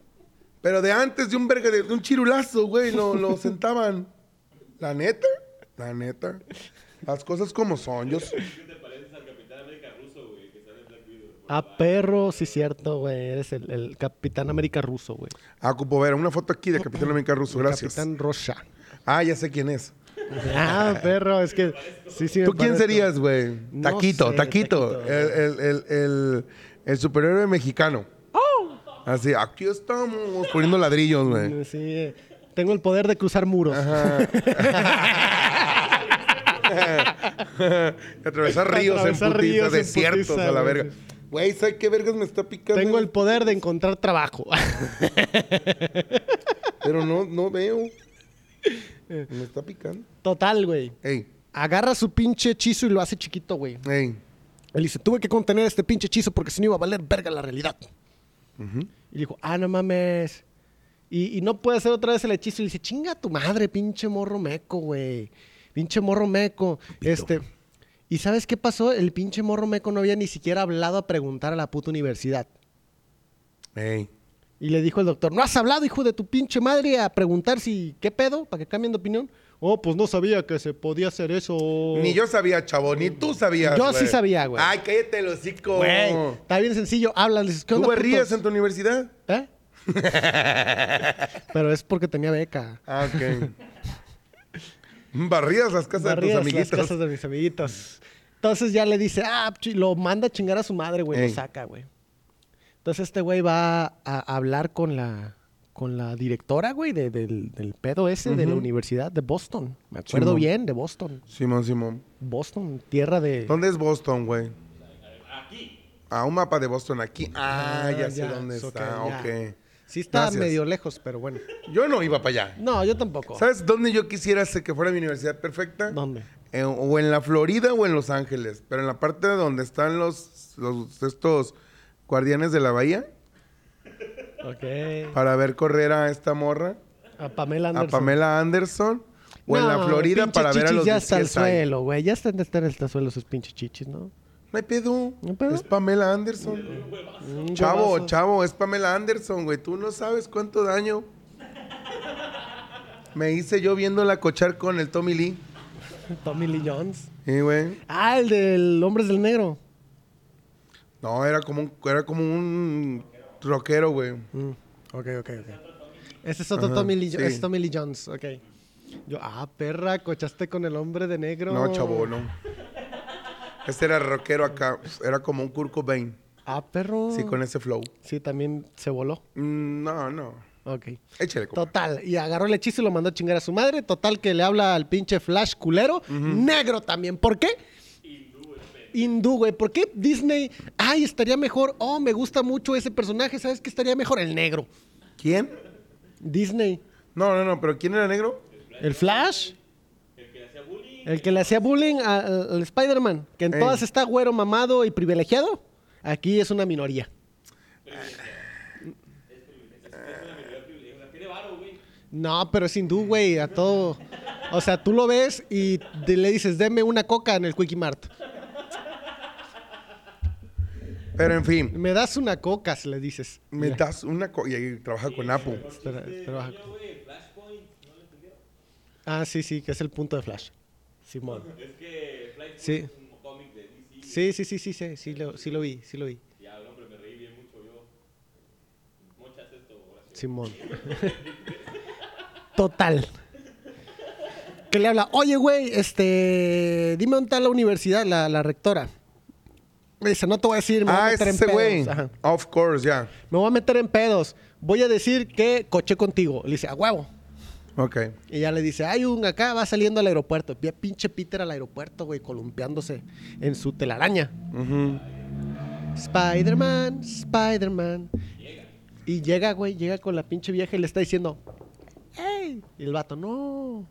Pero de antes de un verga, de, de un chirulazo, güey, lo, lo sentaban. La neta, la neta. Las cosas como son. Yo, Ah, perro, sí, cierto, güey. Eres el, el Capitán América ruso, güey. ah, ocupo ver una foto aquí de Capitán América Ruso. Gracias. Capitán Rocha. Ah, ya sé quién es. Ah, perro, es que. Sí, sí, ¿Tú quién parezco. serías, güey? No taquito, sé, taquito. Taquito. El, el, el, el, el superhéroe mexicano. Así, aquí estamos poniendo ladrillos, güey. Sí, eh, tengo el poder de cruzar muros. Ajá. Atravesar ríos Atravesar en putiza, ríos en desiertos putiza, a la verga. Güey, ¿sabes qué vergas me está picando? Tengo el poder de encontrar trabajo. Pero no, no veo. Me está picando. Total, güey. Ey, Agarra su pinche hechizo y lo hace chiquito, güey. ey. Él dice, tuve que contener este pinche hechizo porque si no iba a valer verga la realidad. Y dijo, ah, no mames. Y, y no puede hacer otra vez el hechizo. Y dice, chinga tu madre, pinche morro meco, güey. Pinche morro meco. Este. ¿Y sabes qué pasó? El pinche morro meco no había ni siquiera hablado a preguntar a la puta universidad. Ey. Y le dijo el doctor, ¿no has hablado, hijo de tu pinche madre, a preguntar si, ¿qué pedo? Para que cambien de opinión. Oh, pues no sabía que se podía hacer eso. Ni yo sabía, chavo, ni tú sabías. Yo sí sabía, güey. Ay, cállate el hocico. Güey, está bien sencillo. Háblales. ¿Qué ¿Tú putos? en tu universidad? ¿Eh? Pero es porque tenía beca. Ah, ok. Barrías las casas Barrías de tus amiguitos. las casas de mis amiguitos. Entonces ya le dice, ah, lo manda a chingar a su madre, güey, lo saca, güey. Entonces este güey va a, hablar con la, con la directora, güey, de- del, del pedo ese de la. Universidad de Boston. Me acuerdo Simón. bien de Boston. Simón, Simón. Boston, tierra de... ¿Dónde es Boston, güey? Aquí. Ah, un mapa de Boston aquí. Ah, ya, sé dónde so está. ya. Ok. Sí está Gracias. medio lejos, pero bueno. Yo no iba para allá. No, yo tampoco. ¿Sabes dónde yo quisiera que fuera mi universidad perfecta? ¿Dónde? Eh, o en la Florida o en Los Ángeles. Pero en la parte donde están los, los estos guardianes de la bahía. Ok. Para ver correr a esta morra. A Pamela Anderson. A Pamela Anderson. o en la Florida para ver a chichis los ya está al suelo, güey. Ya están estar en el suelo sus pinches chichis, ¿no? No hay pedo. ¿No hay pedo? Es Pamela Anderson. Un Chavo, huevazo. chavo, es Pamela Anderson, güey. Tú no sabes cuánto daño me hice yo viéndola cochar con el Tommy Lee. Tommy Lee Jones. Sí, güey. Ah, el del Hombres del Negro. No, era como un, era como un rockero, güey. Mm, Ok, ok, ok. Ese es otro Ajá, Tommy Lee, sí. es Tommy Lee Jones, ok. Yo, ah, perra, cochaste con el hombre de negro. No, chavo, no. Este era rockero acá. Era como un Kurt Cobain. Ah, perro. Sí, con ese flow. Sí, también se voló. Mm, No, no. Ok. Échale, compa. Total, y agarró el hechizo y lo mandó a chingar a su madre. Total, que le habla al pinche Flash culero. Negro también. ¿Por qué? Hindú, güey. ¿Por qué Disney? Ay, estaría mejor. Oh, me gusta mucho ese personaje. ¿Sabes qué estaría mejor? El negro. ¿Quién? Disney. No, no, no, pero ¿quién era negro? ¿El Flash? El que le hacía bullying a- a- al Spider-Man. Que en Ey. todas está güero, mamado y privilegiado. Aquí es una minoría. No, pero es hindú, güey. A todo. O sea, tú lo ves y le dices, deme una coca en el Quickie Mart. Pero en fin, Me das una coca, si le dices. me das una... co- y ahí trabaja con Apple. Espera, espera, baja. Ah, sí, sí, que es el punto de Flash. Simón. Es que Flashpoint Sí. es un cómic de DC. Sí, sí, sí, sí, sí, sí, lo, sí lo vi, sí lo vi. Ya, el hombre, me reí bien mucho yo. Muchas esto, gracias. Simón. Total. Que le habla, oye, güey, este, dime dónde está la universidad, la, la rectora. Me dice, no te voy a decir, me voy a Ah, meter es en ese güey. pedos. Ajá. Of course, ya. Me voy a meter en pedos. Voy a decir que coché contigo. Le dice, a huevo. Ok. Y ya le dice, hay un acá, va saliendo al aeropuerto. Vi a pinche Peter al aeropuerto, güey, columpiándose en su telaraña. Spider-Man, Spider-Man. Y llega, güey, llega con la pinche vieja y le está diciendo, ¡Ey! Y el vato, no.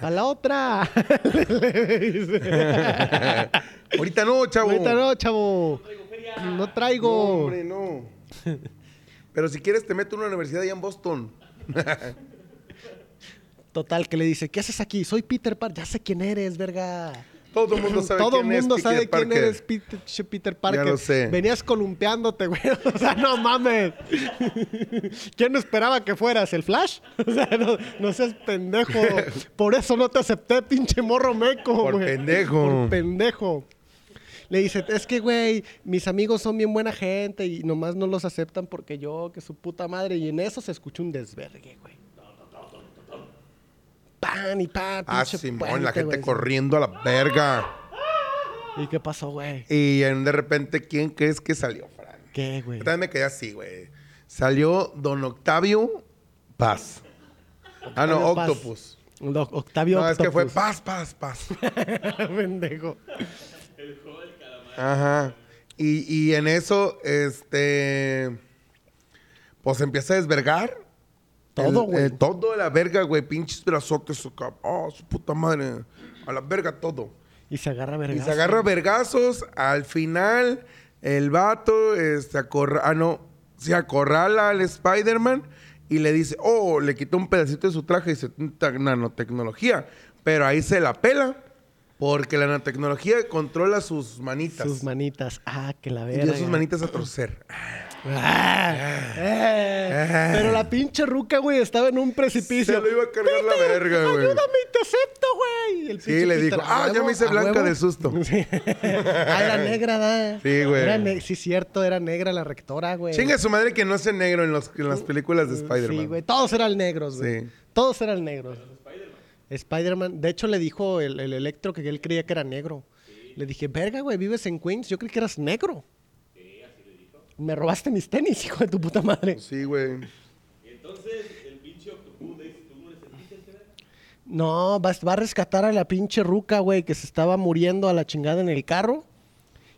A la otra. Le dice. Ahorita no, chavo. Ahorita no, chavo. No No, traigo. hombre, no. Pero si quieres te meto a una universidad allá en Boston. Total, que le dice, ¿qué haces aquí? Soy Peter Parker. Ya sé quién eres, verga. Todo el mundo sabe Todo quién el mundo es sabe quién eres Peter, Parker. lo sé. Venías columpiándote, güey. O sea, no mames. ¿Quién esperaba que fueras? ¿El Flash? O sea, no, no seas pendejo. Por eso no te acepté, pinche morro meco, Por güey. pendejo. Por pendejo. Le dice, es que, güey, mis amigos son bien buena gente y nomás no los aceptan porque yo, que su puta madre. Y en eso se escucha un desvergue, güey. Pan y pan, Ah, Simón, puente, la gente güey. corriendo a la verga. ¿Y qué pasó, güey? Y de repente, ¿quién crees que salió, Fran? ¿Qué, güey? Yo también me quedé así, güey. Salió Don Octavio Paz. Ah, no, Paz. Octopus. Lo- Octavio No, es que fue. Paz, Paz, Paz. Pendejo. Ajá. Y, y en eso, este. Pues empieza a desvergar. Todo, güey. eh, todo a la verga, güey. Pinches brazotes. Oh, su puta madre. A la verga todo. Y se agarra Y verga. se agarra vergazos. Al final, el vato este, acorra- ah, no, se acorrala al Spider-Man y le dice, oh, le quitó un pedacito de su traje y dice, "Ta- nanotecnología. Pero ahí se la pela porque la nanotecnología controla sus manitas. Sus manitas. Ah, que la y verga. dio sus manitas a torcer. Ah. Pero la pinche ruca, güey, estaba en un precipicio. Se lo iba a cargar la verga, güey. Ayúdame te acepto, güey. El Sí, le dijo, ¿a ah, ya me hice ¿A blanca de susto. Sí. ah, era negra, ¿da? Sí, güey. Sí, cierto, era negra la rectora, güey. Chinga su madre que no hace negro en, los, en las películas de Spider-Man. Sí, güey. Todos eran negros, güey. Sí. Todos eran negros. Spider-Man. De hecho, le dijo el, el Electro que él creía que era negro. Le dije, verga, güey, vives en Queens. Yo creí que eras negro. Me robaste mis tenis, hijo de tu puta madre. Sí, güey. Y entonces el pinche Octopus le dice, ¿tú no será? No, va, va a rescatar a la pinche ruca, güey, que se estaba muriendo a la chingada en el carro.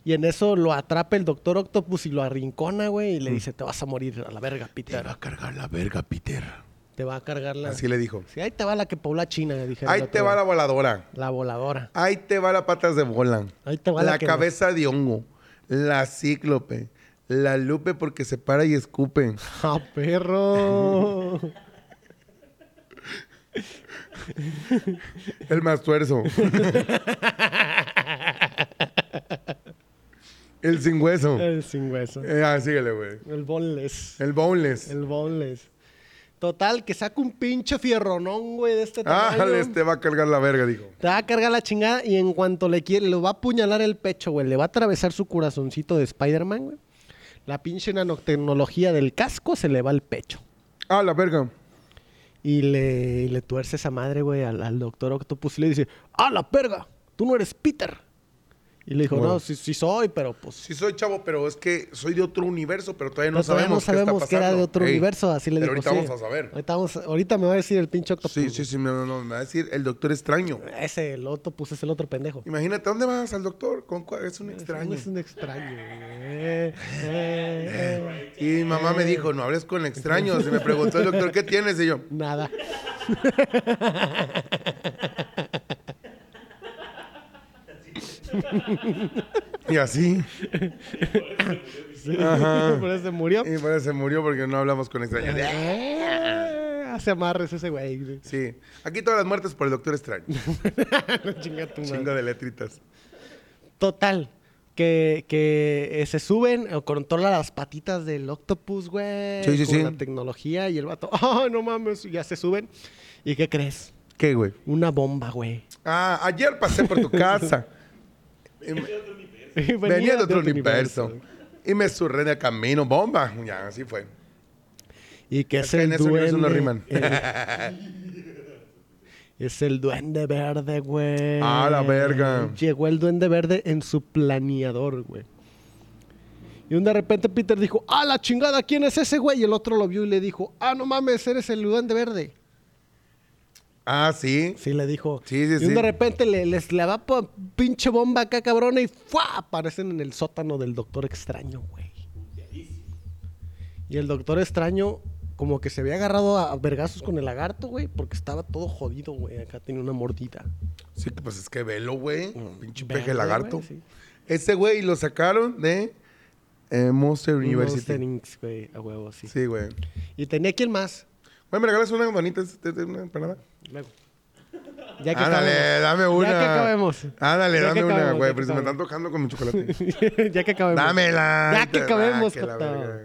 Y en eso lo atrapa el Doctor Octopus y lo arrincona, güey, y le dice, te vas a morir a la verga, Peter. a cargar la verga, Peter. Te va a cargar la... Así le dijo. Sí, ahí te va la que pobla China, le dije. Ahí te va la voladora. La voladora. Ahí te va la patas de bola. Ahí te va la la que- cabeza de hongo. La cíclope. La lupe porque se para y escupe. ¡Ah, perro! El más tuerzo. El sin hueso. El sin hueso. Eh, ah, síguele, güey. El boneless. El boneless. El boneless. Total, que saca un pinche fierronón, güey, de este Ah, tamaño. este va a cargar la verga, dijo. Te va a cargar la chingada y en cuanto le quiere, le va a apuñalar el pecho, güey. Le va a atravesar su corazoncito de Spider-Man, güey. La pinche nanotecnología del casco se le va al pecho. Ah, la verga. Y le, le tuerce esa madre, güey, al, al Doctor Octopus y le dice, ¡Ah, la perga! Tú no eres Peter. Y le dijo, no, sí, sí soy, pero pues... Sí soy chavo, pero es que soy de otro universo, pero todavía no pero todavía sabemos, no sabemos qué que está era de pasando. otro Ey, universo, así le pero dijo. ahorita sí. vamos a saber. Ahorita, vamos a- ahorita me va a decir el pinche Octopus. Sí, sí, sí, no, no, me va a decir el doctor extraño. Ese, el Octopus es el otro pendejo. Imagínate, ¿a dónde vas al doctor? ¿Con cuál? Es un extraño. Es un extraño. Eh, eh, eh. Y mi mamá me dijo, no hables con extraños. Y me preguntó el doctor, ¿qué tienes? Y yo, Nada. y así. Sí, Ajá. Por eso se murió. Y por eso se murió porque no hablamos con extraños. Eh, Hace amarres ese güey. Sí. Aquí todas las muertes por el doctor extraño. Chinga tu madre. Chingo de letritas. Total. Que, que eh, se suben, o controla las patitas del octopus, güey. Sí, sí, con sí. la tecnología y el vato, ¡ay, no mames! Ya se suben. ¿Y qué crees? ¿Qué, güey? Una bomba, güey. Ah, ayer pasé por tu casa. Y me- Venía de otro universo. Y me surré de camino. Bomba. Ya, así fue. Y que Es es, que el en ese duende. no riman. el- es el duende verde, güey. Ah, la verga. Llegó el duende verde en su planeador, güey. Y un de repente Peter dijo, ah, la chingada, ¿quién es ese güey? Y el otro lo vio y le dijo, ah, no mames, eres el duende verde. Ah, sí. Sí, le dijo. Sí, sí, y sí. de repente le, les le va po- pinche bomba acá, cabrona, y ¡fua! aparecen en el sótano del Doctor Extraño, güey. Y el Doctor Extraño, como que se había agarrado a vergazos con el lagarto, güey, porque estaba todo jodido, güey. Acá tenía una mordida. Sí, pues es que velo, güey. Pinche Verde, peje lagarto. güey, sí. Ese güey lo sacaron de eh, Monster University. Monster Inc., güey, a huevo, sí. Sí, güey. Y tenía quién más. Güey, ¿me regalas una bonita una empanada? Luego. Ya que Ándale, acabemos. dame una. Ya que acabemos. Ándale, Ya dame una, acabemos, güey, ya pero que se me están acabemos. tocando con mi chocolate. ya que acabemos. Dámela. Ya que acabemos, Ah, que la Joto. verga.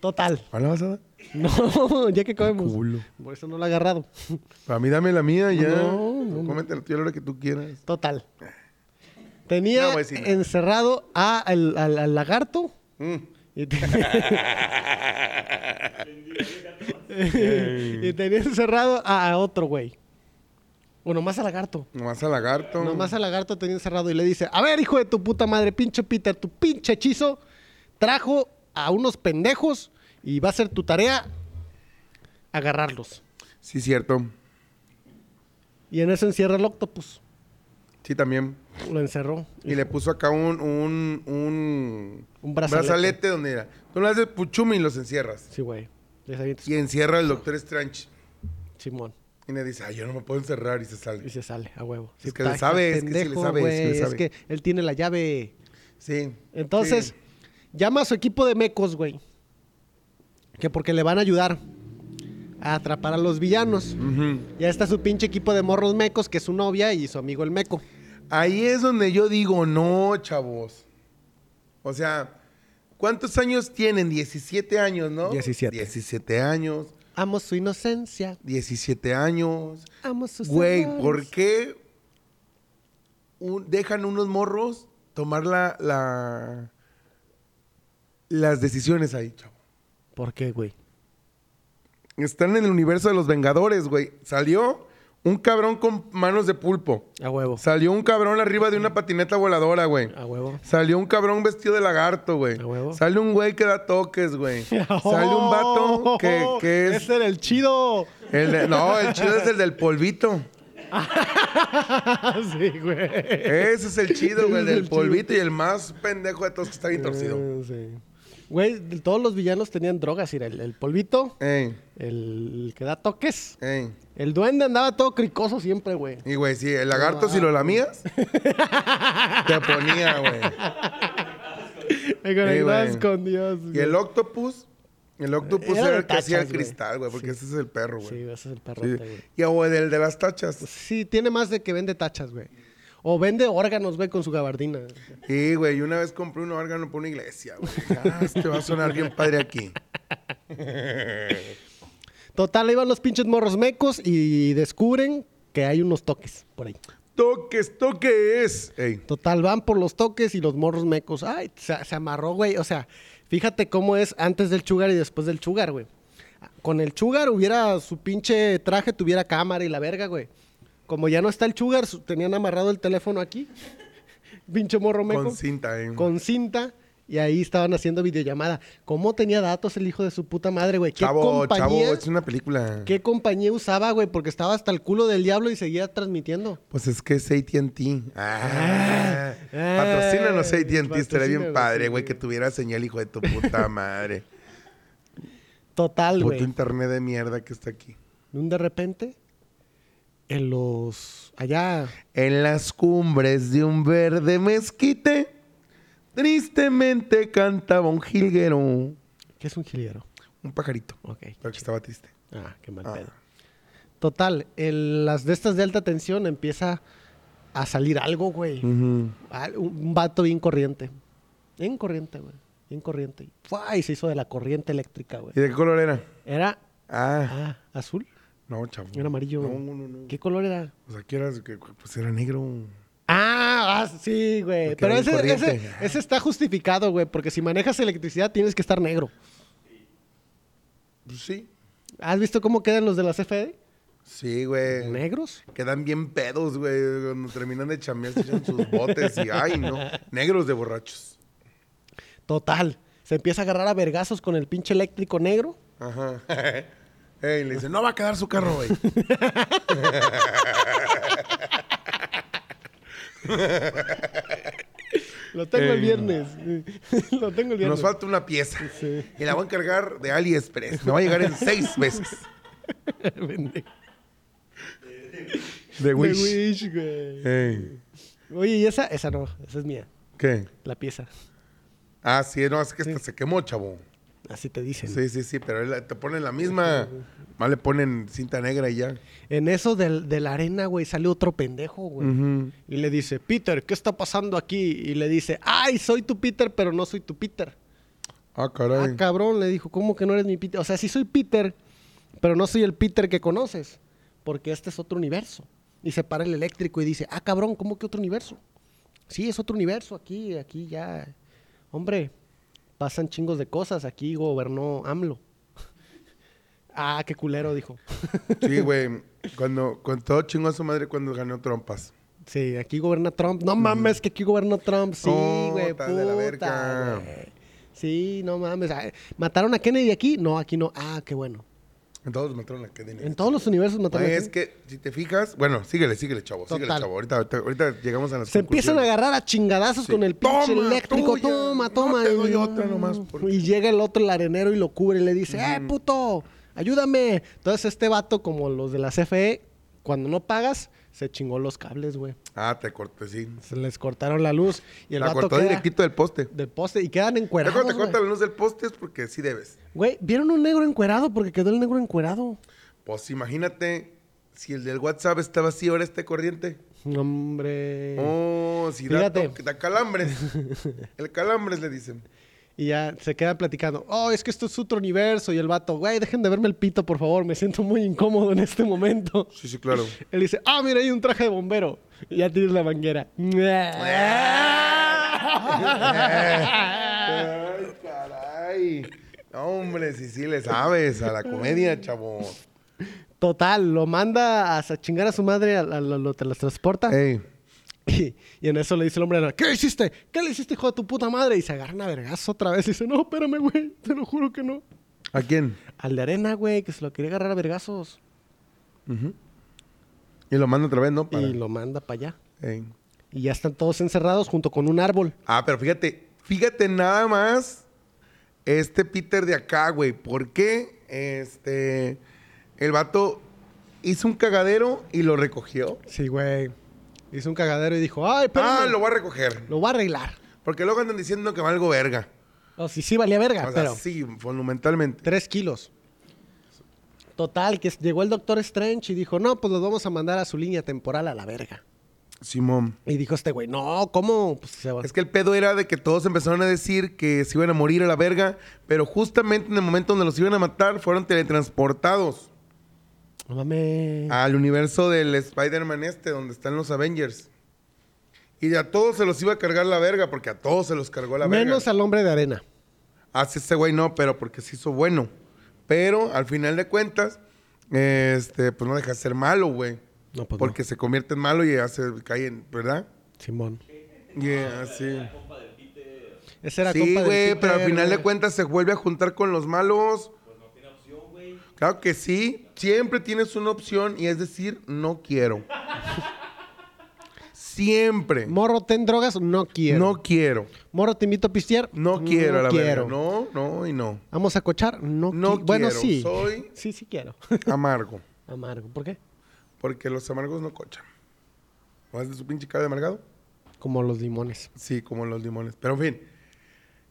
Total. ¿Cuál la vas a dar? No, ya que acabemos. Culo. Por eso no lo he agarrado. Para mí dame la mía ya. No, no, no. Cómetela tú a la hora que tú quieras. Total. No Tenía voy a decir nada. encerrado a al, al- al lagarto. Mm. Y, te- y tenía encerrado a, a otro güey. Bueno, más al lagarto. Nomás al lagarto. Nomás al lagarto tenía encerrado y le dice, a ver, hijo de tu puta madre, pinche Peter, tu pinche hechizo trajo a unos pendejos y va a ser tu tarea agarrarlos. Sí, cierto. Y en eso encierra el octopus. Sí, también. Lo encerró. Y le puso acá un, un, un, Un brazalete. donde era. Tú le haces puchumi y los encierras. Sí, güey. Y encierra al Doctor Strange. Simón. Y le dice, ay, yo no me puedo encerrar. Y se Y sale. se sale, a huevo. Es que le sabe, es que sí le sabe, sí le güey, sabe. Es que él tiene la llave. Sí. Entonces, Sí. llama a su equipo de mecos, güey. Que porque le van a ayudar a atrapar a los villanos. Ujú. Ya está su pinche equipo de morros mecos, que es su novia y su amigo el meco. Ahí es donde yo digo, no, chavos. O sea, ¿cuántos años tienen? 17 años, ¿no? 17. 17 años. Amo su inocencia, 17 años. amo sus Güey. ¿por qué un- dejan unos morros tomar la, la- las decisiones ahí, chavo? ¿Por qué, güey? Están en el universo de los Vengadores, güey. Salió un cabrón con manos de pulpo. A huevo. Salió un cabrón arriba de una patineta voladora, güey. A huevo. Salió un cabrón vestido de lagarto, güey. ¿A huevo? Sale un güey que da toques, güey. Sale un vato que, que es... Ese era el chido. el de- no, el chido es el del polvito. sí, güey. Ese es el chido, güey, el del el polvito y el más pendejo de todos que está bien torcido. Eh, sí. Güey, todos los villanos tenían drogas. Mira, el, el polvito, Ey, el, que da toques. ey. El duende andaba todo cricoso siempre, güey. Y, güey, sí, el lagarto, si lo lamías, te ponía, güey. Me güey. con Dios. Y el octopus, El octopus Era el que hacía el güey. cristal, güey, porque ese es el perro, güey. Sí, ese es el Sí. perrote, güey. Y o el de las tachas. Sí, tiene más de que vende tachas, güey. O vende órganos, güey, con su gabardina. Sí, güey, y una vez compré un órgano para una iglesia, güey. Ah, este va a sonar bien padre aquí. Total, ahí van los pinches morros mecos y descubren que hay unos toques por ahí. Toques, toques. Ey. Total, van por los toques y los morros mecos. Ay, se, se amarró, güey. O sea, fíjate cómo es antes del chugar y después del chugar, güey. Con el chugar hubiera su pinche traje, tuviera cámara y la verga, güey. Como ya no está el chugar, su- tenían amarrado el teléfono aquí. pinche morro meco. Con cinta, eh. con cinta. Y ahí estaban haciendo videollamada. ¿Cómo tenía datos el hijo de su puta madre, güey? ¿Qué Chavo, compañía, chavo, es una película. ¿Qué compañía usaba, güey? Porque estaba hasta el culo del diablo y seguía transmitiendo. Pues es que es AT&T. Ah, patrocínanos AT&T. Estaría bien padre, güey, que tuviera señal, hijo de tu puta madre. Total, Puto güey. internet de mierda que está aquí. Un de repente, en los. Allá. En las cumbres de un verde mezquite, tristemente cantaba un jilguero. ¿Qué es un giliero? Un pajarito. Ok. Pero que estaba triste. Ah, qué mal Ah. pedo. Total, el- las de estas de alta tensión empieza a salir algo, güey. Un, un vato bien corriente. Bien corriente, güey. Bien corriente. ¡Fua! Y se hizo de la corriente eléctrica, güey. ¿Y de qué color era? Era. Ah, Ah, azul. No, chavo. Era amarillo. No, no, no. ¿Qué color era? O sea, ¿qué era? Que- Pues era negro. Ah, ah, sí, güey. Pero ese, ese, está justificado, güey. Porque si manejas electricidad tienes que estar negro. Pues sí. ¿Has visto cómo quedan los de la CFE? Sí, güey. ¿Negros? Quedan bien pedos, güey. Cuando terminan de chambear, se echan sus botes y, ay, no. Negros de borrachos. Total. Se empieza a agarrar a vergazos con el pinche eléctrico negro. Ajá. Ey, le dice, no va a quedar su carro, güey. Lo tengo el viernes. Lo tengo el viernes. Nos falta una pieza. Sí. Y la voy a encargar de AliExpress. Me va a llegar en seis. Pendejo. De De Wish. Wish, güey. Ey. Oye, y esa, esa no, esa es mía. ¿Qué? La pieza. Ah, sí, no, es que esta se quemó, chavo. Así te dicen. Sí, sí, sí, pero te ponen la misma. Más le ponen cinta negra y ya. En eso del- de la arena, güey, sale otro pendejo, güey. Y le dice, Peter, ¿qué está pasando aquí? Y le dice, ay, soy tu Peter, pero no soy tu Peter. Ah, caray. Ah, cabrón, le dijo, ¿cómo que no eres mi Peter? O sea, sí soy Peter, pero no soy el Peter que conoces, porque este es otro universo. Y se para el eléctrico y dice, ah, cabrón, ¿cómo que otro universo? Sí, es otro universo, aquí, aquí ya. Hombre, pasan chingos de cosas, aquí gobernó AMLO. ah, qué culero, dijo. Sí, güey. Cuando, con todo chingo a su madre cuando ganó trompas. Sí, aquí gobierna Trump. No mames, que aquí gobernó Trump. Sí, güey, está de la puta, verga. Sí, no mames. Ah, ¿Mataron a Kennedy aquí? No, aquí no. Ah, qué bueno. En todos mataron a Kennedy. En todos los universos mataron Oye, a es Kennedy. que si te fijas, bueno, síguele, síguele, chavo, síguele, Total. chavo. Ahorita, ahorita, ahorita llegamos a las Se empiezan a agarrar a chingadazos Sí. con el pinche eléctrico. tuya. Toma, No toma. te doy Y- otra nomás, porque- Y llega el otro, el arenero, y lo cubre y le dice, ¡eh, puto! ¡Ayúdame! Entonces este vato, como los de la CFE, cuando no pagas, se chingó los cables, güey. Ah, te corté, sí. Se les cortaron la luz. Y el La vato cortó queda directito del poste. del poste y quedan encuerados, cuando te güey. corta la luz del poste es porque sí debes. Güey, ¿vieron un negro encuerado? Porque quedó el negro encuerado. Pues imagínate si el del WhatsApp estaba así, ahora este corriente. Hombre. Oh, si Fíjate. da calambres. el calambres le dicen. Y ya se quedan platicando. Oh, es que esto es otro universo. Y el vato, güey, dejen de verme el pito, por favor. Me siento muy incómodo en este momento. Sí, sí, claro. Él dice, ah, mira, hay un traje de bombero. Y ya tienes la manguera. Ay, caray. Hombre, si sí le sabes a la comedia, chavo. Total, lo manda a chingar a su madre, a, a- lo, lo teletransporta. Ey, Y, y en eso le dice el hombre, ¿qué hiciste? ¿Qué le hiciste, hijo de tu puta madre? Y se agarran a vergas otra vez. Y dice, no, espérame, güey. Te lo juro que no. ¿a quién? Al de arena, güey, que se lo quería agarrar a vergazos. Y lo manda otra vez, ¿no? Para- Y lo manda para allá. Y ya están todos encerrados junto con un árbol. Ah, pero fíjate, fíjate nada más este Peter de acá, güey. ¿Por qué? Este, el vato hizo un cagadero y lo recogió. Sí, güey. Hizo un cagadero y dijo, ay, espérame. Ah, lo voy a recoger. Lo voy a arreglar. Porque luego andan diciendo que va algo verga. O si sí valía verga, O sea, pero sí, monumentalmente. tres kilos. Total, que llegó el doctor Strange y dijo, no, pues los vamos a mandar a su línea temporal a la verga. Simón. Y dijo este güey, no, ¿cómo? Pues se va. Es que el pedo era de que todos empezaron a decir que se iban a morir a la verga, pero justamente en el momento donde los iban a matar fueron teletransportados No mames. al universo del Spider-Man este, donde están los Avengers. Y a todos se los iba a cargar la verga, porque a todos se los cargó la verga. Menos al hombre de arena. Hace ese güey no, pero porque se hizo bueno. Pero al final de cuentas, este, pues no deja de ser malo, güey. No, pues porque se convierte en malo y ya se cae en, ¿verdad? Simón. Yeah, sí. Ese era Sí, compa del güey, pero al final de cuentas se vuelve a juntar con los malos. Claro que sí, siempre tienes una opción y es decir, no quiero. Siempre. Morro, ten drogas, no quiero. No quiero. Morro, te invito a pistear. No quiero, a la quiero. verdad. No, no y no. Vamos a cochar, no, No qui- Bueno, quiero, sí. soy- Sí, sí quiero. Amargo. Amargo. ¿Por qué? Porque los amargos no cochan. ¿O es de su pinche cara de amargado? Como los limones. Sí, como los limones. Pero en fin.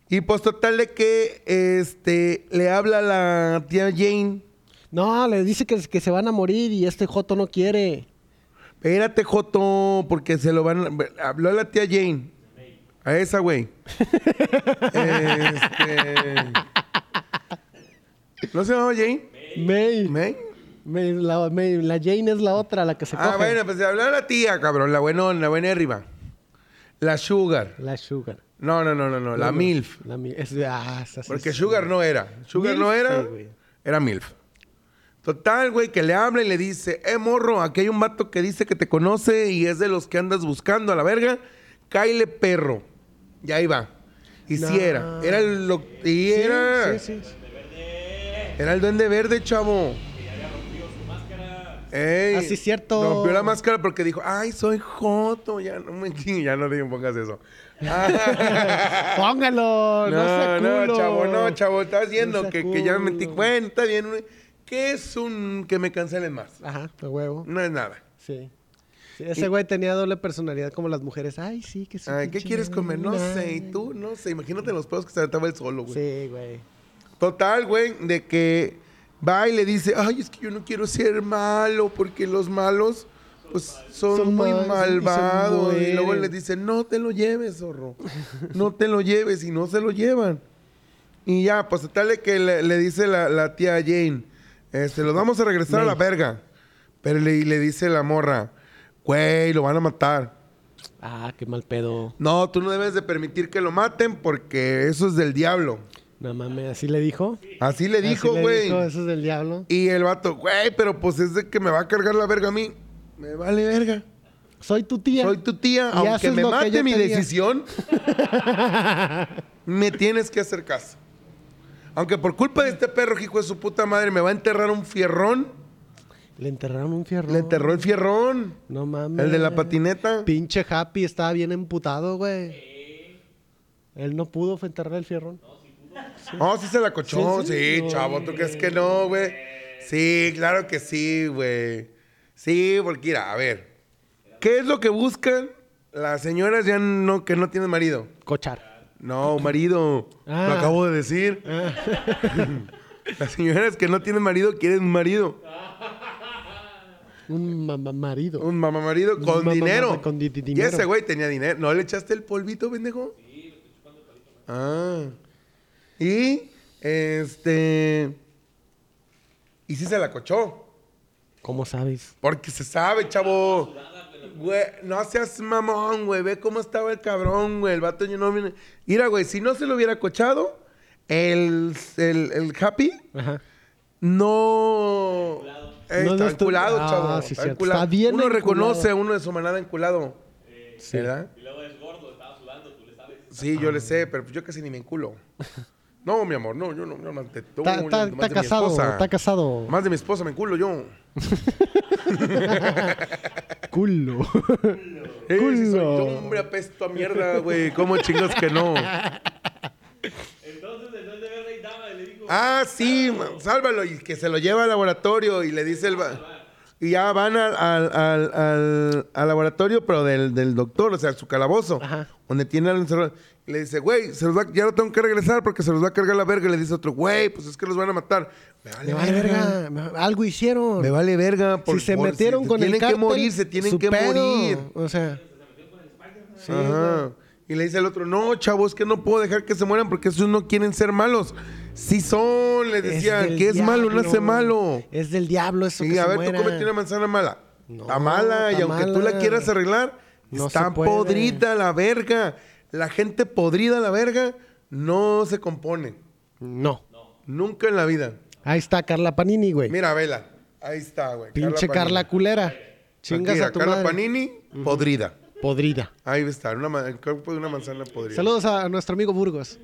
Y pues total de que este le habla a la tía Jane. No, le dice que, que se van a morir y este Joto no quiere. Espérate, Joto, porque se lo van a... Habló a la tía Jane. A esa, güey. este... ¿No se llamaba Jane? May. ¿May? May, la, May- la Jane es la otra, la que se Ah, coge. bueno, pues se habló a la tía, cabrón. La buenona, la buena arriba. La Sugar. La Sugar. No, no, no, no, no. La no, MILF. La es ah, esa Porque Sugar no era. Sugar no era. sí, era MILF. Total, güey, que le habla y le dice, eh, morro, aquí hay un vato que dice que te conoce y es de los que andas buscando a la verga. Cáile perro. Y ahí va. Y No. sí era. Era el... Lo, y Sí, era... sí, sí. Era el duende verde, chavo. Ey, Ah, sí, cierto. Rompió la máscara porque dijo, ay, soy Joto. Ya no me ya no te pongas eso. Ah. Póngalo, no, No, sea no, chavo, no, chavo, estás viendo sea que, que ya me metí cuenta bien. ¿Qué es un que me cancelen más? Ajá, de huevo. No es nada. Sí. Sí, ese güey tenía doble personalidad como las mujeres. Ay, sí, que sí. Ay, ¿Qué quieres comer? No sé. ¿Y tú? No sé. Imagínate los pedos que se aventaba él solo, güey. Sí, güey. Total, güey, de que va y le dice, ay, es que yo no quiero ser malo porque los malos, pues, son, Son muy malvados. Y, luego le dice, no te lo lleves, zorro. No te lo lleves y no se lo llevan. Y ya, pues de que le, le dice la, la tía Jane, este, los vamos a regresar a la verga. Pero le, le dice la morra, güey, lo van a matar. Ah, qué mal pedo. No, tú no debes de permitir que lo maten porque eso es del diablo. No mames, así le dijo. Así le Así dijo, le güey. dijo, Eso es del diablo. Y el vato, güey, pero pues es de que me va a cargar la verga a mí. Me vale verga. Soy tu tía. Soy tu tía, Y aunque haces me lo que mate yo mi te diga. decisión, me tienes que hacer caso. Aunque por culpa de este perro, hijo de su puta madre, me va a enterrar un fierrón. Le enterraron un fierro. Le enterró el fierrón. No mames. El de la patineta. Pinche Happy estaba bien emputado, güey. Él no pudo enterrar el fierrón. No, sí se la cochó. Sí, Sí, sí. Chavo, ¿tú crees que no, güey? Sí, claro que sí, güey. Sí, porque mira, a ver. ¿Qué es lo que buscan las señoras ya no, que no tienen marido? Cochar. No, marido. Ah. Lo acabo de decir. Las señoras que no tienen marido quieren un marido. Un mamá marido. Un mamá marido Un con mamá- dinero. con di- di- Y ese güey tenía dinero. ¿No le echaste el polvito, pendejo? Sí, Ah. Y, este... Y sí se la cochó. ¿Cómo sabes? Porque se sabe, chavo. Güey, no seas mamón, güey. Ve cómo estaba el cabrón, güey. El vato yo no viene. Mira, güey, si no se lo hubiera cochado, el, el, el Happy Ajá. no. Eh, No, no está estu- enculado, Ah, chavo. sí, está cierto. enculado. Está bien Uno enculado. reconoce a uno de su manada enculado. ¿Verdad? Y luego es gordo, estaba sudando, tú le sabes. Sí, yo le sé, pero yo casi ni me enculo. No, mi amor, no, yo no, no, más de, no, Está, más está- de está mi casado, está casado. Más de mi esposa me enculo yo. Culo. Eh, soy Culo. yo, hombre, apesto a mierda, güey. ¿Cómo chingos que no? Entonces el duende verde y dama le dijo, Ah, sí, ma- sálvalo. Y que se lo lleva al laboratorio y le dice el... va- Y ya van al, al, al- al- al laboratorio, pero del, del doctor, o sea, su calabozo, Ajá. donde tiene al encerrado. Y le dice, güey, se los va- ya lo tengo que regresar porque se los va a cargar la verga. Y le dice otro, güey, pues es que los van a matar. Me vale, Me vale verga. me- Algo hicieron. Me vale verga. por- si se por- metieron si con el Tienen que morir, se tienen que pedo. morir. O sea, sí, Ajá. Y le dice al otro, no, chavo, es que no puedo dejar que se mueran porque esos no quieren ser malos. Sí son, le decían, del que es malo, diablo. nace malo. Es del diablo eso Sí, que a se ver, muera. tú cómete una manzana mala. No, está mala, y está aunque tú la mala. quieras arreglar, No está podrida la verga. La gente podrida la verga no se compone. No. Nunca en la vida. Ahí está Carla Panini, güey. Mira, vela. Ahí está, güey. Pinche Carla, culera. Chingas Tranquila, a tu Carla madre. Panini, podrida. Podrida. Ahí está, una ma- el cuerpo de una manzana podrida. Saludos a nuestro amigo Burgos.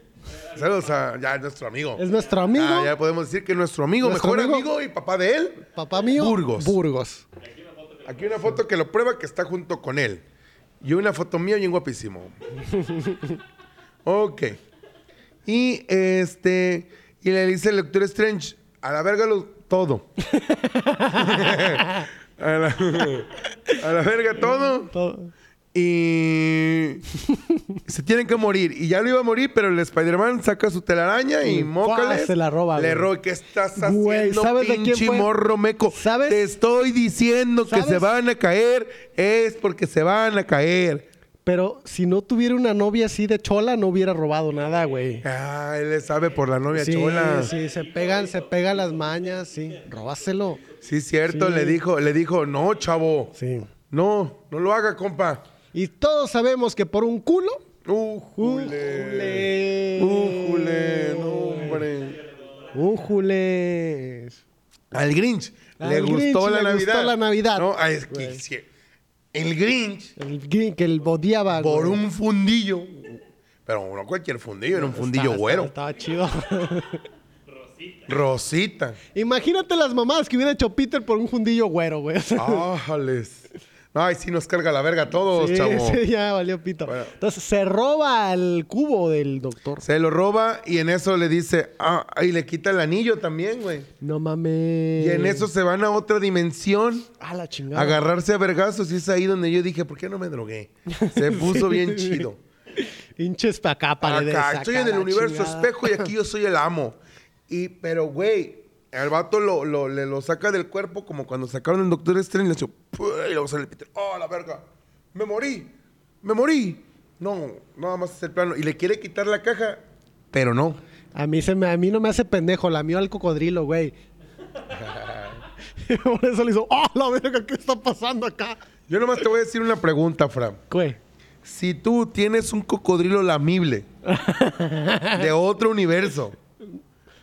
Saludos a ya, nuestro amigo. Es nuestro amigo. Ah, ya podemos decir que nuestro amigo, ¿Nuestro mejor amigo? amigo? y papá de él. Papá mío. Burgos. Burgos. Aquí una foto que lo prueba que está junto con él. Y una foto mía bien guapísimo. ok. Y este. Y le dice el Doctor Strange: A la verga lo, todo. a, la, a la verga todo. Todo. Y se tienen que morir. Y ya lo iba a morir, pero el Spider-Man saca su telaraña y Y mócales. ¡fua! se la roba, Le roba. ¿Qué estás haciendo, ¿sabes de quién pinche fue? morro meco? ¿Sabes? Te estoy diciendo que se van a caer. Es porque se van a caer. Pero si no tuviera una novia así de chola, no hubiera robado nada, güey. Ah, él le sabe por la novia Sí, chola. sí, se pegan, se pegan las mañas, sí. Robáselo. Sí, cierto. Sí. Le dijo, le dijo, no, chavo. Sí. No, no lo haga, compa. Y todos sabemos que por un culo. Uh, jule. Uh, jule. No, hombre. Újules. Al Grinch Al le Grinch gustó le la gustó Navidad. la Navidad. No, es que Güey. sí. el Grinch El gri- que el odiaba. por güey. un fundillo. Pero no cualquier fundillo, era un fundillo güero. Estaba, estaba chido. Rosita. Imagínate las mamadas que hubiera hecho Peter por un fundillo güero, güey. O Ájales. Ay, sí nos carga la verga a todos, sí, chavo. sí, ya valió pito. Bueno. Entonces se roba el cubo del doctor. Se lo roba y en eso le dice, ah, y le quita el anillo también, güey. No mames. Y en eso se van a otra dimensión. A la chingada. Agarrarse a vergazos y es ahí donde yo dije, ¿por qué no me drogué? Se puso bien chido. Hinches pa' acá, paredes. Acá, estoy en el universo chingada. espejo y aquí yo soy el amo. Y, pero, güey, al vato lo, lo, le lo saca del cuerpo como cuando sacaron el Doctor Strange y le y luego sale el Peter, ¡oh, la verga! ¡Me morí! ¡Me morí! No, nada más es el plano. Y le quiere quitar la caja, pero no. A mí, se me, a mí no me hace pendejo, la mío al cocodrilo, güey. Por eso le hizo, ¡oh, la verga! ¿Qué está pasando acá? Yo nomás te voy a decir una pregunta, Fran. Güey. Si tú tienes un cocodrilo lamible de otro universo,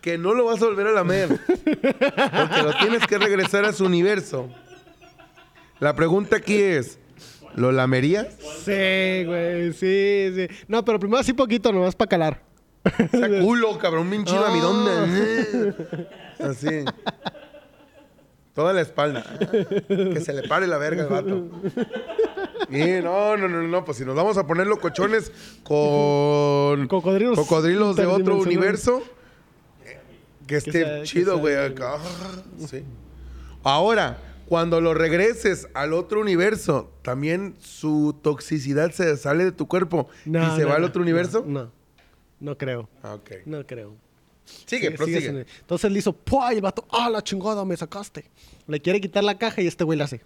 que no lo vas a volver a lamer, porque lo tienes que regresar a su universo, la pregunta aquí es, ¿lo lamerías? Sí, güey, sí, sí. No, pero primero así poquito, nomás para calar. Esa culo, cabrón, pinche Ah. lamidón. Así. Toda la espalda. Que se le pare la verga al vato. Y no, no, no, no, pues si nos vamos a poner locochones con Cocodrilos cocodrilos de otro universo, que esté sea- chido, güey. Sí. Ahora, cuando lo regreses al otro universo, también su toxicidad se sale de tu cuerpo No, y se no, va al no, otro universo. No, no creo. Ah. No creo. Sigue, Sí, prosigue. sigue Entonces le hizo, ¡pua! Y el vato, ¡ah, la chingada, me sacaste! Le quiere quitar la caja y este güey le hace.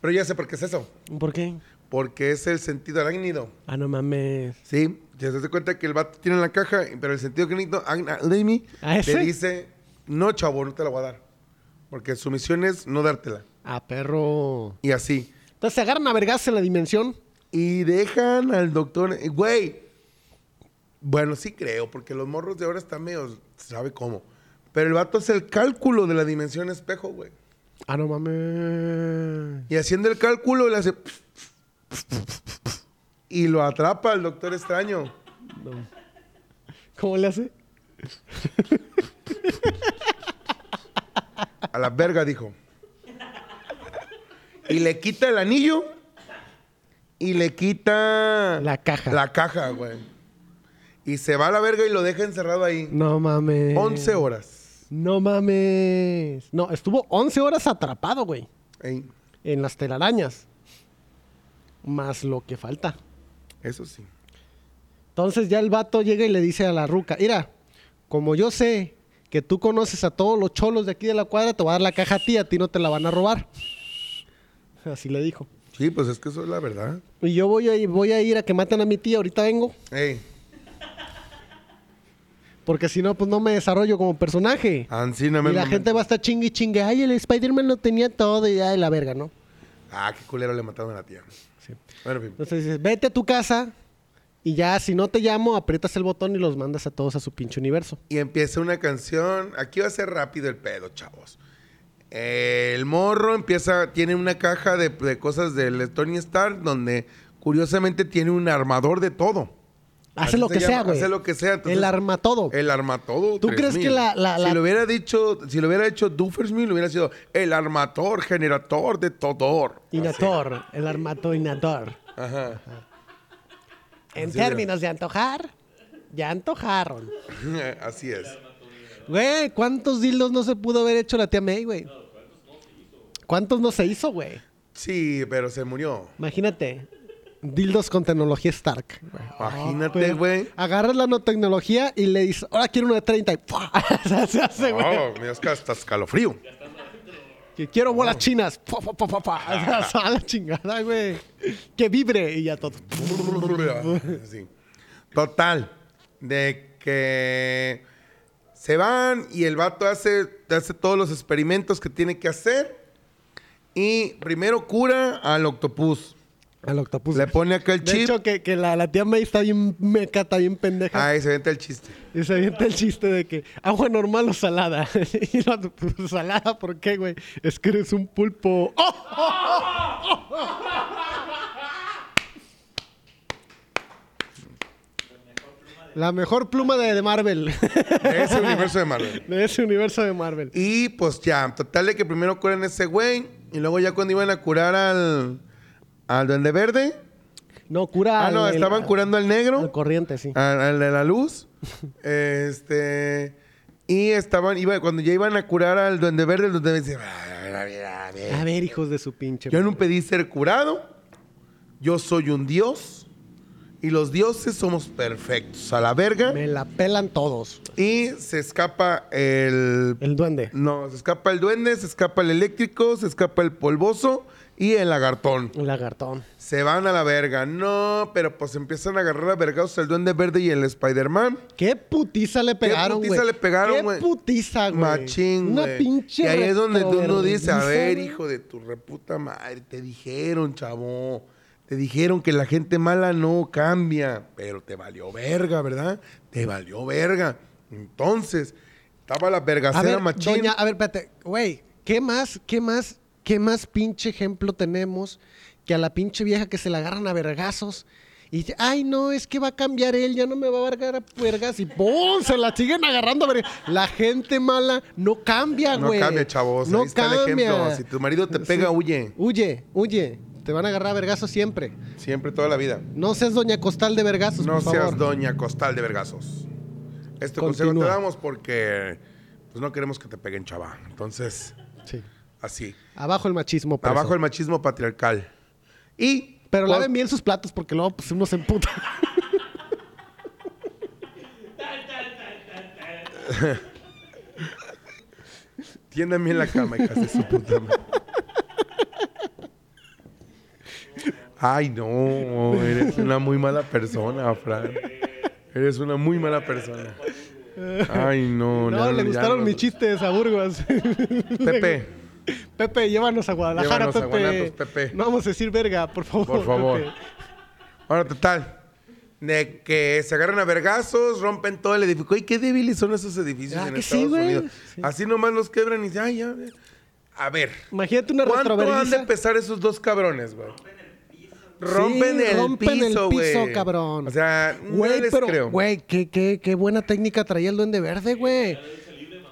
Pero ya sé por qué es eso. ¿Por qué? Porque es el sentido arácnido. Ah, no mames. Sí, ya se cuenta que el vato tiene la caja, pero el sentido arácnido, Amy, ¿A le ese? dice, no, chavo, no te la voy a dar. Porque su misión es no dártela. Ah, perro. Y así. Entonces se agarran a vergas en la dimensión. Y dejan al doctor, eh, güey. Bueno, sí creo, porque los morros de ahora están medio, sabe cómo. Pero el vato hace el cálculo de la dimensión espejo, güey. Ah, no mames. Y haciendo el cálculo, le hace... Y lo atrapa al doctor extraño. ¿Cómo le hace? A la verga, dijo. Y le quita el anillo. Y le quita... La caja. La caja, güey. Y se va a la verga y lo deja encerrado ahí. No mames. 11 horas. No mames. No, estuvo 11 horas atrapado, güey. Ey, en las telarañas. Más lo que falta. Eso sí. Entonces ya el vato llega y le dice a la ruca, mira, como yo sé que tú conoces a todos los cholos de aquí de la cuadra, te voy a dar la caja a ti, a ti no te la van a robar. Así le dijo. Sí, pues es que eso es la verdad. Y yo voy a, ir- voy a ir a que maten a mi tía, ahorita vengo. Ey, Porque si no, pues no me desarrollo como personaje. no Y me... la gente va a estar chingue y chingue. Ay, el Spider-Man lo tenía todo y ya de la verga, ¿no? Ah, qué culero le mataron a la tía. Bueno. Entonces dices, vete a tu casa y ya, si no te llamo, aprietas el botón y los mandas a todos a su pinche universo. Y empieza una canción. Aquí va a ser rápido el pedo, chavos. El morro empieza, tiene una caja de, de cosas del Tony Stark donde curiosamente tiene un armador de todo. Hace lo se que llama, sea, güey. Hace lo que sea. entonces- el arma todo. El arma todo. ¿Tú crees 3000. que la- la- la- Si lo hubiera dicho, si lo hubiera hecho Duffersmith, hubiera sido el armator, generator de Todor. Inator, el armato Inator. Ajá. En Así términos de antojar, ya antojaron. Así es. Güey, ¿cuántos dildos no se pudo haber hecho la tía May, güey? ¿Cuántos no se hizo, güey? Sí, pero se murió. Imagínate. Dildos con tecnología Stark. Imagínate, güey. Agarras la nanotecnología y le dices, ahora quiero uno de 30 y ¡pua! se hace, güey. Oh, me das que hasta escalofrío. Que quiero bolas chinas. ¡Pua, pua, pua, pua, pua! O sea, a la chingada, güey. Que vibre y ya todo. Sí. Total. De que se van y el vato hace, hace todos los experimentos que tiene que hacer. Y primero cura al octopus. Al octopus. Le pone acá el De chip. hecho, que, que la, la tía May está bien meca, está bien pendeja. Ahí se venta el chiste. Y se avienta el chiste de que agua normal o salada. y no, pues, salada, ¿por qué, güey? Es que eres un pulpo. ¡Oh! La mejor pluma de, de Marvel. De ese universo de Marvel. de ese universo de Marvel. Y pues ya, total de que primero curan a ese güey. Y luego ya cuando iban a curar al, al Duende Verde. No, cura. Ah, no, estaban curando al negro. Al corriente, sí. al, al de la luz. este. Y estaban, iba, cuando ya iban a curar al Duende Verde, el Duende Verde dice: "A ver, a ver, a ver". A ver, hijos de su pinche. Yo no pedí ser curado. Yo soy un dios. Y los dioses somos perfectos. A la verga. Me la pelan todos. Y se escapa el El duende. No, se escapa el duende, se escapa el eléctrico, se escapa el polvoso y el lagartón. El lagartón. Se van a la verga. No, pero pues empiezan a agarrar a vergados el duende verde y el Spider-Man. ¿Qué putiza le pegaron, güey? putiza le pegaron, ¿Qué güey? putiza, güey? Machín, Una güey. pinche Y ahí es donde uno retrovergüenza, dice, a ver, hijo de tu reputa madre, te dijeron, chavo. Te dijeron que la gente mala no cambia, pero te valió verga, ¿verdad? Te valió verga. Entonces, estaba la A vergacera ver, machín. doña, a ver, espérate. Güey, ¿qué más, qué más, qué más pinche ejemplo tenemos que a la pinche vieja que se la agarran a vergazos? Y dice, ay, no, es que va a cambiar él, ya no me va a agarrar a vergas. Y ¡pum! Se la siguen agarrando a vergas. La gente mala no cambia, No güey. cambia, chavos. No Ahí está el cambia. ejemplo. Si tu marido te pega, Sí. huye. Huye, huye. Te van a agarrar a vergazos siempre. Siempre, toda la vida. No seas doña Costal de vergazos, No por seas favor. doña Costal de vergazos. Este consejo te damos porque pues no queremos que te peguen, chava. Entonces, Sí. Así. Abajo el machismo. preso. Abajo el machismo patriarcal. Y... Pero laven bien sus platos porque luego pues, uno se emputa. Tiendan bien la cama, hijas de su puta madre. Ay, no, eres una muy mala persona, Fran. Eres una muy mala persona. Ay, no, No, no, le gustaron no. mis chistes a Burgos. Pepe, Pepe, llévanos a Guadalajara, Llévanos a Pepe. Guanatos, Pepe. No vamos a decir verga, por favor. por favor. Pepe. Ahora, total. De que se agarran a vergazos, rompen todo el edificio. ¡Ay, qué débiles son esos edificios Ah, en que sí, Estados güey. Unidos! Sí. Así nomás los quebran y dicen, ¡ay, ya! A ver, Imagínate una ¿cuánto han de pesar esos dos cabrones, güey? Rompen Sí, el rompen el piso, piso, güey. cabrón. O sea, Güey, pero, creo. güey, qué, qué, qué buena técnica traía el Duende Verde, güey.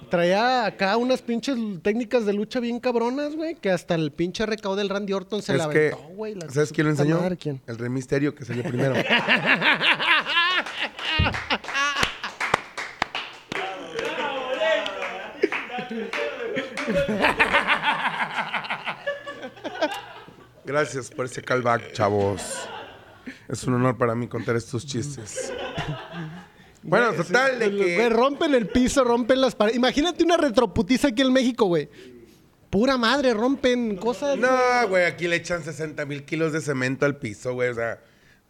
Traía acá unas pinches técnicas de lucha bien cabronas, güey, que hasta el pinche recaudo del Randy Orton se es la aventó, güey. ¿sabes quién lo enseñó? madre, ¿quién? El Rey Misterio que salió primero. Gracias por ese callback, chavos. Es un honor para mí contar estos chistes. Bueno, total, de Güey, que... rompen el piso, rompen las paredes. Imagínate una retroputiza aquí en México, güey. Pura madre, rompen cosas. No, güey, aquí le echan 60 mil kilos de cemento al piso, güey. O sea,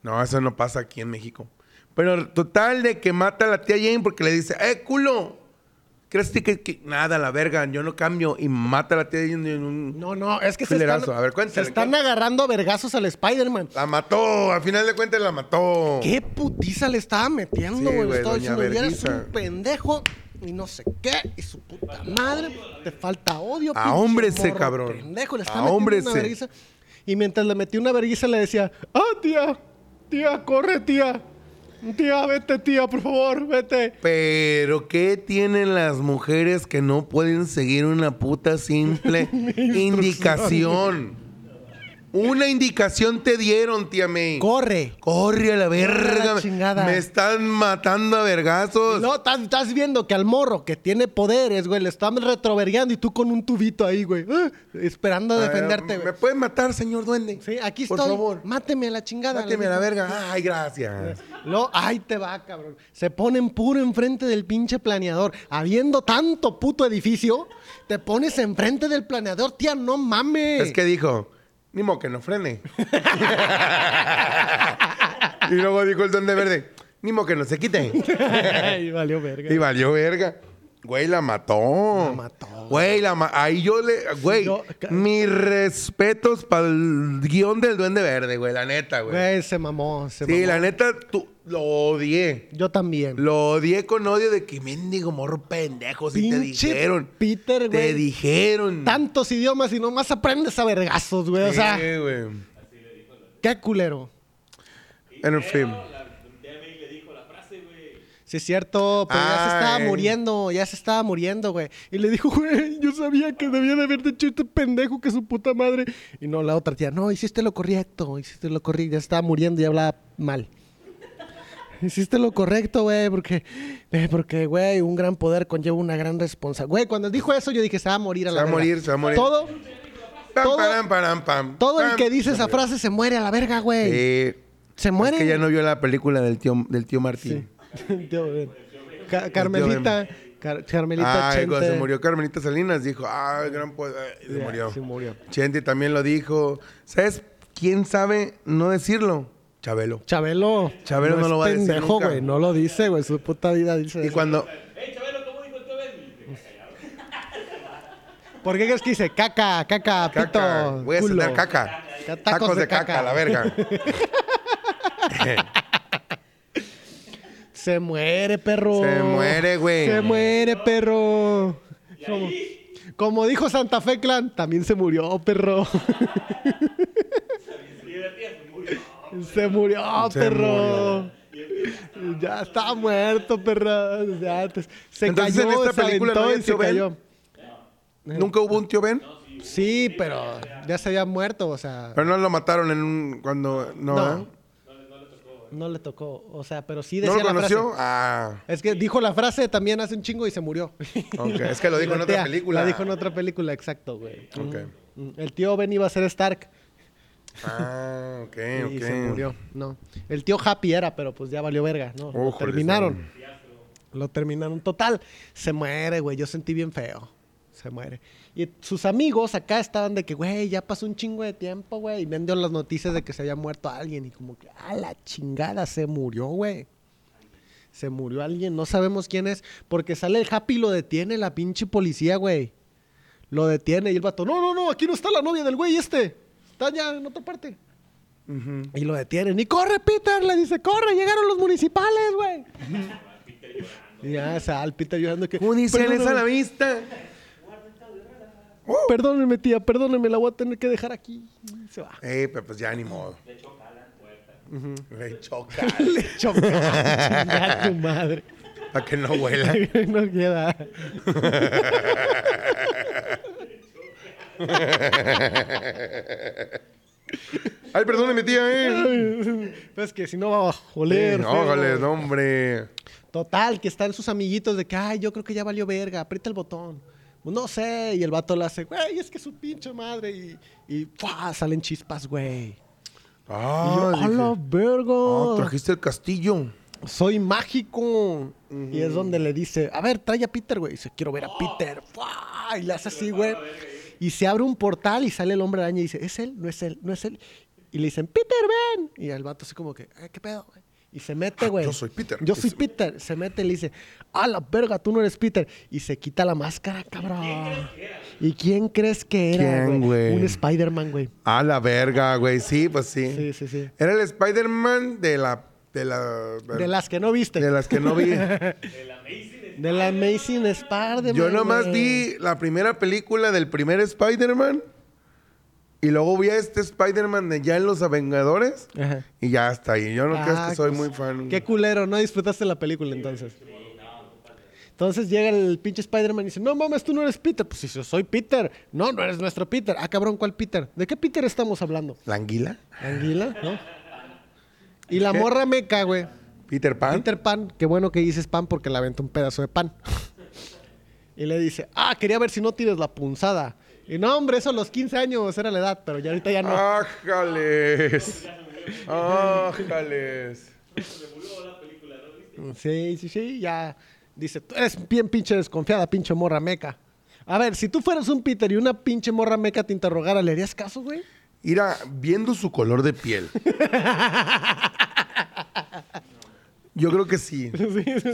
no, eso no pasa aquí en México. Pero total, de que mata a la tía Jane porque le dice, ¡eh, culo! ¿Crees que, nada, la verga, yo no cambio? Y mata a la tía en un... No, no, es que se Filerazo. están, A ver, cuéntale, se están agarrando a vergazos al Spider-Man. La mató, al final de cuentas la mató. ¿Qué putiza le estaba metiendo, Sí, güey? Güey, estaba diciendo, "Y eres Verguiza". un pendejo y no sé qué, y su puta madre, te falta odio, A hombre ese cabrón. Pendejo, le está A metiendo hombre una ese. vergüenza. Y mientras le metí una vergüenza le decía, ah, tía, tía, corre, tía. Tía, vete, tía, por favor, vete. Pero, ¿qué tienen las mujeres que no pueden seguir una puta simple indicación? Una indicación te dieron, tía May. Corre. Corre a la verga. la chingada. Me están matando a vergazos. No, estás, estás viendo que al morro que tiene poderes, güey, le están retrovergueando y tú con un tubito ahí, güey, ah, esperando a Ah, defenderte, ¿Me güey. pueden matar, señor duende? Sí, aquí Por estoy. favor. Máteme a la chingada. Máteme a la verga. Ay, gracias. Lo, ahí te va, cabrón. Se ponen puro enfrente del pinche planeador. Habiendo tanto puto edificio, te pones enfrente del planeador, tía, no mames. Es que dijo, ni modo que no frene. y luego dijo el duende verde, ni modo que no se quite. Ay, valió verga. Y valió verga. Güey, la mató. La mató. Güey, la ma- Ahí yo le. Güey, Yo- mis respetos para el guion del Duende Verde, güey, la neta, güey. Güey, se mamó, se Sí, mamó. la neta, tú, lo odié. Yo también. Lo odié con odio de que mendigo morro pendejo. Si te dijeron. Peter, Te güey. dijeron. Tantos idiomas y nomás aprendes a vergazos, güey. O sea, Sí, güey. qué culero. En fin. La tía May le dijo la frase, güey. Sí, es cierto, pero ya se estaba muriendo, ya se estaba muriendo, güey. Y le dijo, güey, yo sabía que debía de haberte hecho este pendejo que su puta madre. Y no, la otra tía, no, hiciste lo correcto, hiciste lo correcto, ya estaba muriendo y hablaba mal. Hiciste lo correcto, güey, porque, eh, porque, güey, un gran poder conlleva una gran responsabilidad. Güey, cuando dijo eso, yo dije, se va a morir a Se la va a verga". morir, se va a morir. Todo, Pam, todo- pam. el que dice Se esa frase se muere a la verga, güey. Sí. Se muere. Es que ya no vio la película del tío, del tío Martín. Tío Ben. Ca- Carmelita, Car- Carmelita cuando Chente. se murió Carmelita Salinas, dijo, ah, gran poder. Y se Ya, murió. se murió. Chente también lo dijo. ¿Sabes quién sabe no decirlo? Chabelo. Chabelo. Chabelo no es lo va a decir pendejo, nunca. güey. No lo dice, güey. Su puta vida dice. Y eso. cuando. ¡Ey, Chabelo, cómo dijo el tío Ben! ¿Por qué crees que dice caca, caca, Caca, pito? voy a culo? cenar caca. Ca- Tacos, de, caca, la verga. Se muere, perro. Se muere, güey. Se muere, perro. Como, como dijo Santa Fe Clan, también se murió, perro. se murió, Se perro. Ya está muerto, perro. Ya te- se Entonces, cayó, en esta se película no y se tío Ben. cayó. ¿Nunca hubo un tío Ben? Sí, pero ya se había muerto, o sea, Pero no lo mataron en un. Cuando. No, No. No le tocó. O sea, pero sí ¿No decía lo la frase. Ah. Es que dijo la frase también hace un chingo y se murió. Ok, es que lo dijo en otra película. La dijo en otra película, exacto, güey. Ok. Mm, El tío Ben iba a ser Stark Ah, ok, ok. y se murió. No. El tío Happy era, pero pues ya valió verga, ¿no? Lo terminaron. Lo terminaron. Total, se muere, güey. Yo sentí bien feo. Se muere. Y sus amigos acá estaban de que, güey, ya pasó un chingo de tiempo, güey. Y vendió las noticias de que se había muerto alguien. Y como que, a la chingada, se murió, güey. Se murió alguien, no sabemos quién es. Porque sale el Happy y lo detiene la pinche policía, güey. Lo detiene y el vato, no, no, no, aquí no está la novia del güey este. Está ya en otra parte. Y lo detienen. Y corre, Peter, le dice, corre, llegaron los municipales, güey. ya sale Peter llorando que... Judiciales a la "Perdóname, vista. Perdóneme, tía, perdóneme, la voy a tener que dejar aquí. Y Se va. Eh, pero pues ya ni modo. Le choca la puerta. Le choca. Le choca. Chinga tu madre. Para que no huela. no queda. Ay, perdóneme, tía, eh. Pues que si no va a oler. no, ójale, no, hombre. Total, que están sus amiguitos de que, ay, yo creo que ya valió verga, aprieta el botón. Pues no sé. Y el vato le hace, güey, es que su pinche madre. Y, y ¡fua! salen chispas, güey. y Ah, yo, a dije, la verga. ah, trajiste el castillo. Soy mágico. Y es donde le dice, a ver, trae a Peter, güey. Dice, quiero ver a Peter. ¡Fua! Y le hace así, güey. Y se abre un portal y sale el hombre araña y dice, ¿es él? ¿No es él? ¿No es él? Y le dicen, Peter, ven. Y el vato así como que, "Eh, ¿qué pedo, güey? Y se mete, Ah, güey. yo soy Peter. Yo soy Peter. Se mete y le dice, a la verga, tú no eres Peter. Y se quita la máscara, cabrón. ¿Y quién crees que era, ¿Quién, güey? Un Spider-Man, güey. A la verga, güey. Sí, pues sí. Sí, sí, sí. Era el Spider-Man de la. De la. De las que no viste. de las que no vi. De la Amazing Spider-Man. Yo nomás vi la primera película del primer Spider-Man. Y luego vi a este Spider-Man de ya en Los Vengadores. Ajá. Y ya está ahí. Yo no creo Ah, que soy pues, muy fan. Qué culero, no disfrutaste la película entonces. Entonces llega el pinche Spider-Man y dice, no mames, tú no eres Peter. Pues si yo soy Peter. No, no eres nuestro Peter. Ah, cabrón, ¿cuál Peter? ¿De qué Peter estamos hablando? ¿La anguila? ¿Anguila? ¿No? Y la ¿Qué? morra meca, güey. ¿Peter Pan? Peter Pan, qué bueno que dices pan porque le aventó un pedazo de pan. y le dice, ah, quería ver si no tires la punzada. Y no, hombre, eso a los 15 años era la edad, pero ya ahorita ya no. ¡Ájales! ¡Ájales! Sí, sí, sí, ya. Dice, tú eres bien pinche desconfiada, pinche morra meca. A ver, si tú fueras un Peter y una pinche morra meca te interrogara, ¿le harías caso, güey? Ira, viendo su color de piel. Yo creo que sí.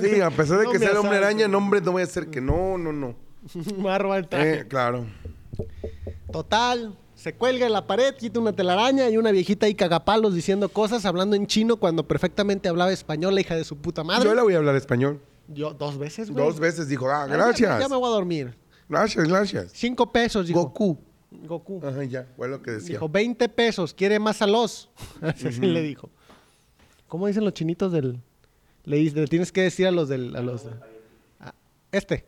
Sí, a pesar de No que sea el hombre araña, no, hombre, no voy a hacer que no, no, no. Me va a robar el traje. Eh, claro. Total, se cuelga en la pared, quita una telaraña y una viejita ahí cagapalos diciendo cosas, hablando en chino cuando perfectamente hablaba español, la hija de su puta madre. Yo le voy a hablar español. Yo, dos veces, güey. Dos veces dijo, ah, Ah, ya- gracias. Ya, me voy a dormir. Gracias, gracias. Cinco pesos, dijo. Goku. Goku. Ajá, ya, fue lo que decía. Dijo, 20 pesos, quiere más a los. Así sí le dijo. ¿Cómo dicen los chinitos del...? Le, dice- le tienes que decir a los del... A los, a- este.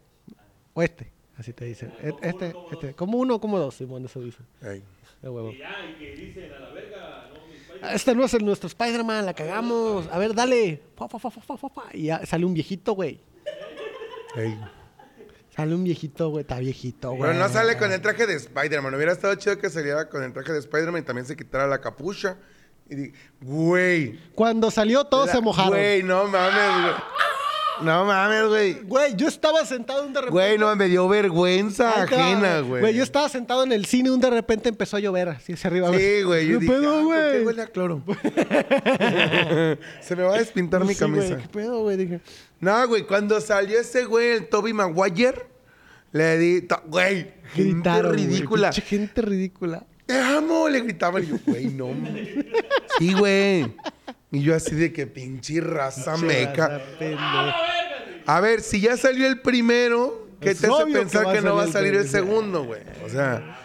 O este. Así te dicen. Este, este. Como uno o como dos, Simón, eso dice. Ey. De huevo. Y ya, y que dicen a la verga, no, mi Spider- Ah, Este no es el nuestro Spider-Man, la cagamos. A ver, dale. Fa, fa, fa, fa, fa, fa, fa. Y ya sale un viejito, güey. Ey. Sale un viejito, güey. Está viejito, güey. Pero no sale con el traje de Spider-Man. Hubiera estado chido que saliera con el traje de Spider-Man y también se quitara la capucha. Y di, güey. Cuando salió, todos la- se mojaron. Güey, no mames, güey. No mames, güey. Güey, yo estaba sentado un de repente. Güey, no, me dio vergüenza ajena, güey. yo estaba sentado en el cine y un de repente empezó a llover así hacia arriba. Sí, güey. Yo ¿Qué dije, pedo, ah, ¿por qué güey? huele a cloro? Se me va a despintar mi Sí, güey, camisa. ¿Qué pedo, güey? Dije, No, güey, cuando salió ese güey, el Toby Maguire, le di, güey, gente gritaron, güey, ridícula. gente ridícula. Te amo, le gritaban. Y yo, güey, no. Sí, güey. Y yo así de que pinche raza meca. A ver, si ya salió el primero, ¿qué Es te hace que pensar que, no va a salir el segundo, güey? O sea,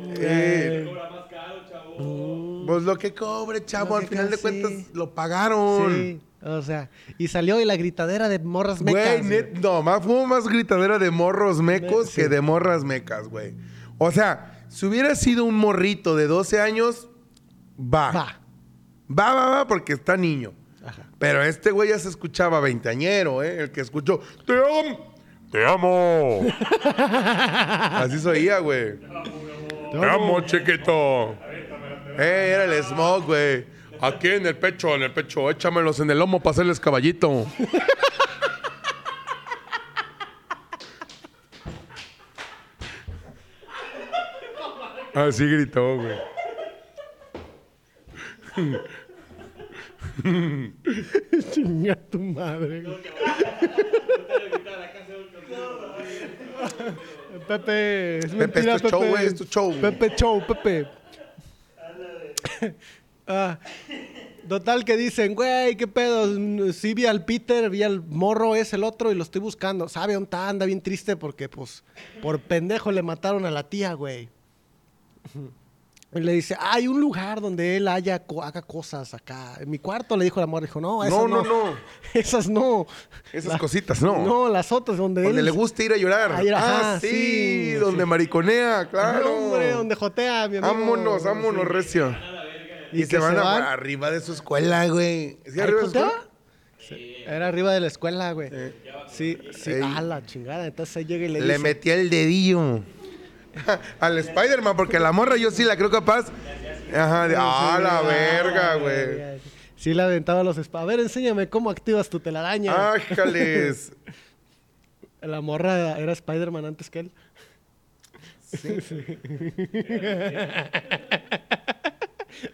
eh, cobra más caro, chavo. pues lo que cobre, chavo, al final de sí. cuentas lo pagaron. Sí, o sea, y salió y la gritadera de morras mecas. Güey, no, más fue más gritadera de morros mecos Sí. que de morras mecas, güey. O sea, si hubiera sido un morrito de 12 años, va. Va. Va, va, va, porque está niño. Ajá. Pero este güey ya se escuchaba veinteañero, ¿eh? El que escuchó, ¡Te amo! ¡Te amo! Así se oía, güey. ¡Te amo, chiquito! Eh, era el smoke, güey. Aquí en el pecho, en el pecho. Échamelos en el lomo para hacerles caballito. Así gritó, güey. Chinga tu madre. güey. Pepe, es Pepe, mentira, es tu show, Pepe. güey, es tu show. Pepe show, Pepe. Ah, total que dicen, güey, qué pedo. Sí vi al Peter, vi al morro, es el otro y lo estoy buscando. ¿Sabe dónde está? Anda bien triste porque, pues, por pendejo le mataron a la tía, güey. Y le dice, hay un lugar donde él haya, haga cosas acá. En mi cuarto le dijo el amor, dijo, no, esas No, no. no, no. Esas no. Esas cositas, no. No, las otras donde, Donde él... le gusta ir a llorar. A ir, ah, ajá, sí, sí, donde sí. mariconea, claro. No, hombre, donde jotea, mi amigo. Vámonos, vámonos, Sí. recio. Y Y, se van, se a- van. arriba de su escuela, güey. ¿Sí, ¿Ahí arriba de su escuela? Era arriba de la escuela, güey. Sí, sí. Ey. Ah, la chingada. Entonces ahí llega y le, Le dice... metía el dedillo. Al Spider-Man, porque la morra yo sí la creo capaz. Ajá, de, ah, la verga, güey. Sí le aventaba los espa- A ver, enséñame cómo activas tu telaraña. Ájales. La morra era Spider-Man antes que él.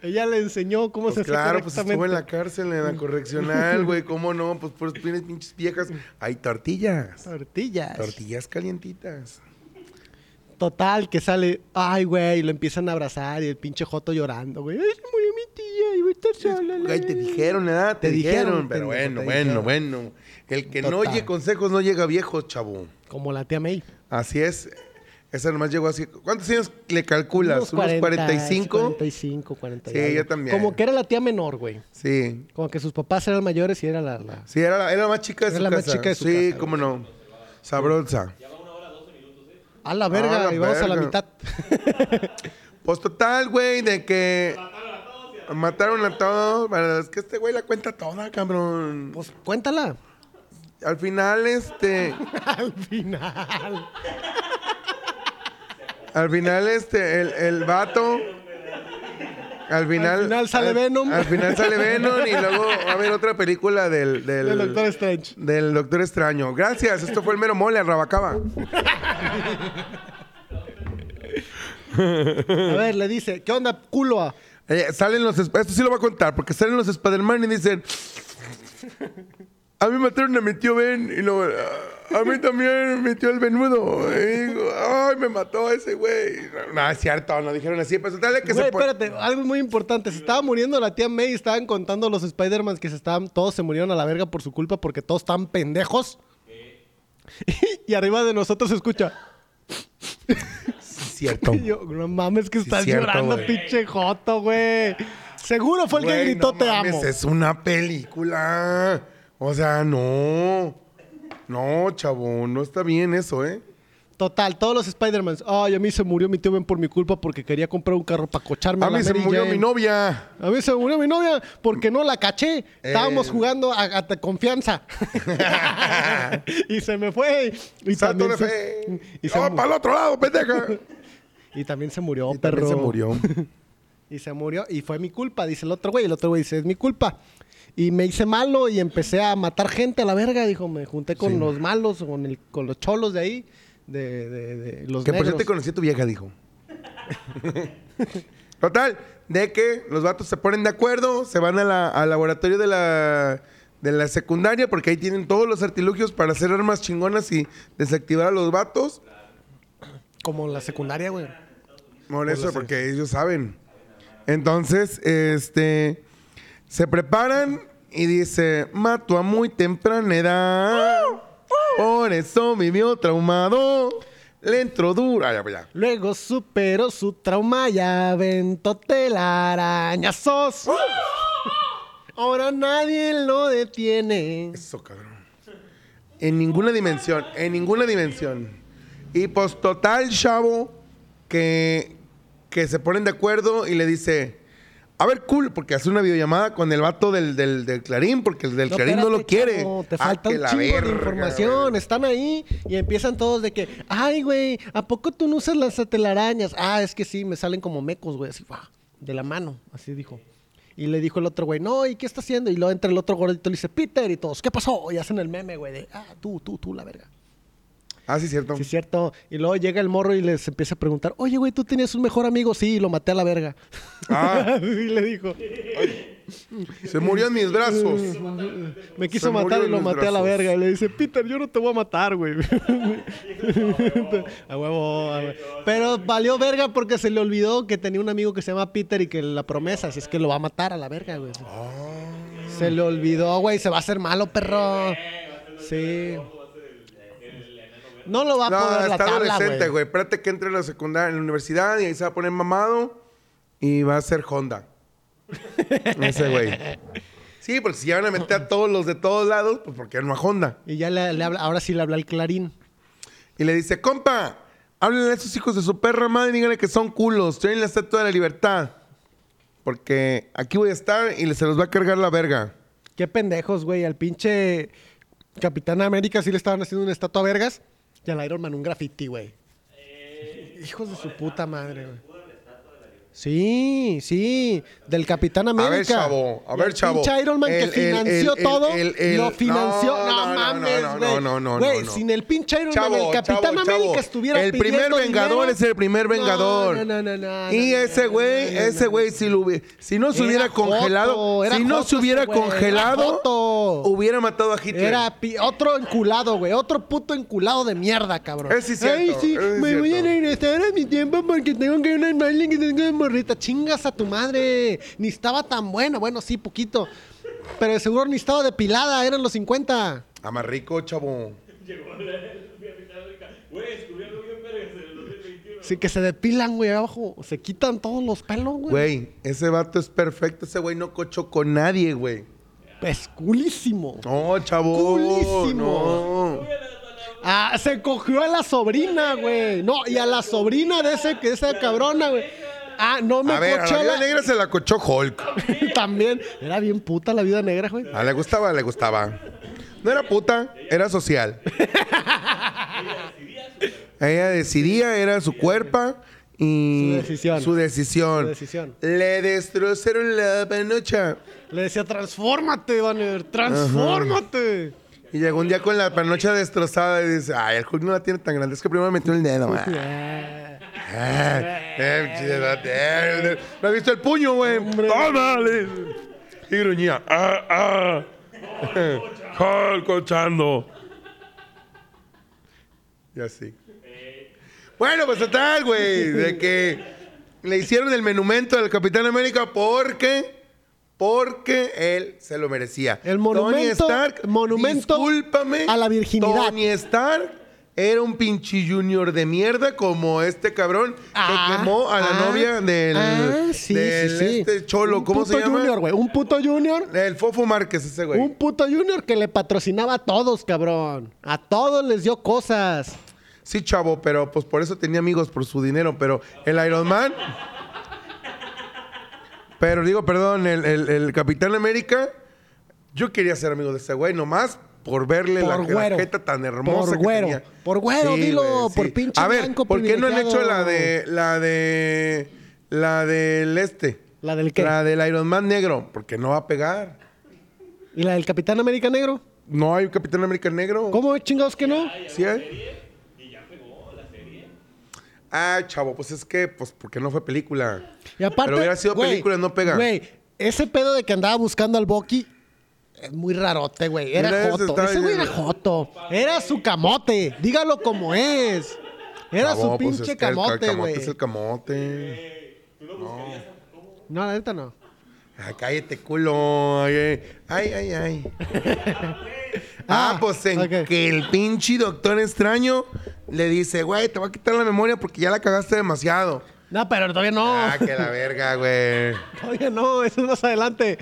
Ella le enseñó cómo Pues se hace claro, pues estuvo en la cárcel, en la correccional, güey. ¿Cómo no? Pues por tienes pinches viejas. Hay tortillas. Tortillas. Tortillas calientitas. Total, que sale, ay, güey, y lo empiezan a abrazar y el pinche Joto llorando, güey. Ay, se murió mi tía y voy a estar sola. la Güey, te verga". dijeron, ¿verdad? Te, Te dijeron. dijeron, Pero bueno, bueno, bueno. El que no oye consejos no llega viejo, chavo. Como la tía May. Así es. Esa nomás llegó así. ¿Cuántos años le calculas? ¿Unos, 40, 45? 45, 40. y Sí, algo. yo también. Como que era la tía menor, güey. Sí. Como que sus papás eran mayores y era la... la... Sí, era la, era la más chica de Era su la más casa. chica de su sí, casa, cómo no. Sabrosa. A la verga, y vamos a la mitad. Pues total, güey, de que... Mataron a todos. Bueno, es que este güey la cuenta toda, cabrón. pues cuéntala. Al final, este... Al final. Al final, este, el, el vato. Al final. Al final sale al- Venom. Al final sale Venom y luego va a haber otra película del. Del, El Doctor Strange. del Doctor Extraño. Gracias, esto fue el mero mole, Rabacaba. A ver, le dice, ¿qué onda, culo? Eh, salen los. Esto sí lo voy a contar, porque salen los Spider-Man y dicen. A mí mataron a mi tío Ben y luego. "A- mí también mi tío el venudo. Y digo, ay, me mató ese güey. No, es cierto, no dijeron así. Pues tal que Güey, se espérate, algo muy importante. Se estaba muriendo la tía May y estaban contando los Spider-Man que se estaban, todos se murieron a la verga por su culpa porque todos estaban pendejos. y arriba de nosotros se escucha. Cierto. Y yo, no mames que Sí, estás cierto, llorando, güey. pinche joto, güey. Seguro fue el que gritó no te mames, amo. Es una película. O sea, no. No, chavo, no está bien eso, ¿eh? Total, todos los Spider-Man. Ay, a mí se murió mi tío Ben por mi culpa porque quería comprar un carro para cocharme A mí se Mary murió Jane. mi novia. A mí se murió mi novia porque no la caché. Estábamos Eh. jugando a, a confianza. y se me fue. Y también de se, fe. y, se, ¡Oh, para el otro lado, pendeja! y también se murió, y perro. también se murió. Y se murió. Y fue mi culpa, dice el otro güey. El otro güey dice, es mi culpa. Y me hice malo y empecé a matar gente a la verga. Dijo, me junté con Sí. los malos, con, el, con los cholos de ahí. De, de, de los Que por negros. cierto conocí a tu vieja, dijo. Total, de que los vatos se ponen de acuerdo, se van a la- al laboratorio de la, de la secundaria, porque ahí tienen todos los artilugios para hacer armas chingonas y desactivar a los vatos. Como la secundaria, güey. Por eso, porque ellos saben. Entonces, este, se preparan y dice, mato a muy temprana edad, por eso vivió traumado, le entró duro. Ah, ya, ya. Luego superó su trauma y aventó telarañazos. Ahora nadie lo detiene. Eso, cabrón. En ninguna dimensión, en ninguna dimensión. Y pues total, chavo, que, que se ponen de acuerdo y le dice, a ver, cool, porque hace una videollamada con el vato del, del, del Clarín, porque el del Clarín no lo quiere. chavo, te Ah, falta que un chingo de verga, información. güey. Están ahí y empiezan todos de que, ay, güey, ¿a poco tú no usas las telarañas? Ah, es que sí, me salen como mecos, güey, así, ¡guau! de la mano, así dijo. Y le dijo el otro güey, no, ¿y qué está haciendo? Y luego entra el otro gordito y le dice, Peter, y todos, ¿qué pasó? Y hacen el meme, güey, de, ah, tú, tú, tú, la verga. Ah, sí, cierto. Sí, cierto. Y luego llega el morro y les empieza a preguntar, oye, güey, ¿tú tenías un mejor amigo? Sí, lo maté a la verga. Ah. sí, le dijo. Se murió en mis brazos. Me quiso Se matar y lo maté a la verga. Y le dice, Peter, yo no te voy a matar, güey. a huevo. Pero valió verga porque se le olvidó que tenía un amigo que se llama Peter y que la promesa, si es que lo va a matar a la verga, güey. Se le olvidó, güey, se va a hacer malo, perro. Sí. No lo va a No, poder la está tabla, adolescente, güey. Espérate que entre a la secundaria, en la universidad y ahí se va a poner mamado y va a ser Honda. Ese güey. Sí, porque si ya van a meter a todos los de todos lados, pues porque no a Honda. Y ya le, le habla, ahora sí le habla el clarín. Y le dice, compa, háblenle a esos hijos de su perra madre y díganle que son culos. Traen la estatua de la libertad. Porque aquí voy a estar y se los va a cargar la verga. Qué pendejos, güey. Al pinche Capitán América sí le estaban haciendo una estatua a vergas. Y al Iron Man un graffiti, güey. Hijos de su puta madre, güey. Sí, sí, del Capitán A América. ver, chavo, a ver, chavo. pinche Iron Man que El- el- financió el- el- todo, lo financió. no, No, no, mames, no, güey. no, no, Güey, no, no. sin el pinche Iron Man, Chavo, el Capitán chavo, América chavo. estuviera El primer vengador dinero. es el primer vengador. No, no, no, Y ese güey, ese güey, si, lo si no se Era hubiera congelado, si no se hubiera güey, congelado, hubiera matado a Hitler. Era otro enculado, güey. Otro puto enculado de mierda, cabrón. Ese sí es sí, me voy a regresar a mi tiempo porque tengo que ir a que morrita. Chingas a tu madre. Ni estaba tan buena. Bueno, sí, poquito. Pero de seguro ni estaba depilada. Eran los 50. Ah, más rico, chavo. Llegó el Capitán América. Güey, descubrí algo bien vergas en el 2021. Sí, que se depilan, güey, abajo. Se quitan todos los pelos, güey. Güey, ese vato es perfecto. Ese güey no cochó con nadie, güey. Es culísimo. No, chavo. Culísimo. No. Ah, se cogió a la sobrina, güey. No, y a la sobrina de ese, de esa cabrona, güey. Ah, no me A ver, a cochó la vida la- negra se la cochó Hulk. También. Era bien puta la vida negra, güey. Ah, le gustaba, le gustaba. No era puta, era social. Ella decidía, era su cuerpo y Su decisión. Su decisión. Su decisión. Le destrozaron la panocha. Le decía, transfórmate, Banner, transfórmate. Y llegó un día con la panocha destrozada y dice, ay, el Hulk no la tiene tan grande, es que primero metió el dedo. Eh, ¿No has visto el puño, güey? ¡Tómale! Y gruñía. ¡Ah, ah! ¡Hulk cochando! Y así. Bueno, pues total, güey, de que le hicieron el monumento al Capitán América porque... Porque él se lo merecía. El monumento- Tony Stark, monumento discúlpame, a la virginidad. Tony Stark era un pinche junior de mierda como este cabrón Ah, que quemó a la ah, novia del, ah, sí, del sí, sí. este cholo, Un ¿cómo se puto llama? Junior, güey. Un puto junior. El Fofo Márquez, ese güey. Un puto junior que le patrocinaba a todos, cabrón. A todos les dio cosas. Sí, chavo, pero pues por eso tenía amigos por su dinero, pero el Iron Man. Pero digo, perdón, el, el- el Capitán América, yo quería ser amigo de ese güey, nomás por verle la, Por la güero. jeta tan hermosa Por que güero. tenía. Por güero, dilo, por pinche A ver, blanco ¿por qué no han hecho la de, la de, la del este? ¿La del qué? La del Iron Man negro, porque no va a pegar. ¿Y la del Capitán América Negro? No hay un Capitán América negro. ¿Cómo chingados que no? ¿Sí hay? Ah, chavo, pues es que, pues, porque no fue película. Y aparte, Pero hubiera sido güey, película, no pega. Güey, ese pedo de que andaba buscando al Bucky es muy rarote, güey. Era Mira, Joto. Ese güey era Joto. Era su camote. Dígalo como es. Era Chavo, su pues, pinche es que el camote, camote güey. es el camote. No, la neta no. Ah, cállate, culo. Ay, ay, ay. ay. ah, Ah, pues en que el pinche doctor extraño le dice, güey, te voy a quitar la memoria porque ya la cagaste demasiado. No, pero todavía no. Ah, que la verga, güey. Todavía no, eso es más adelante.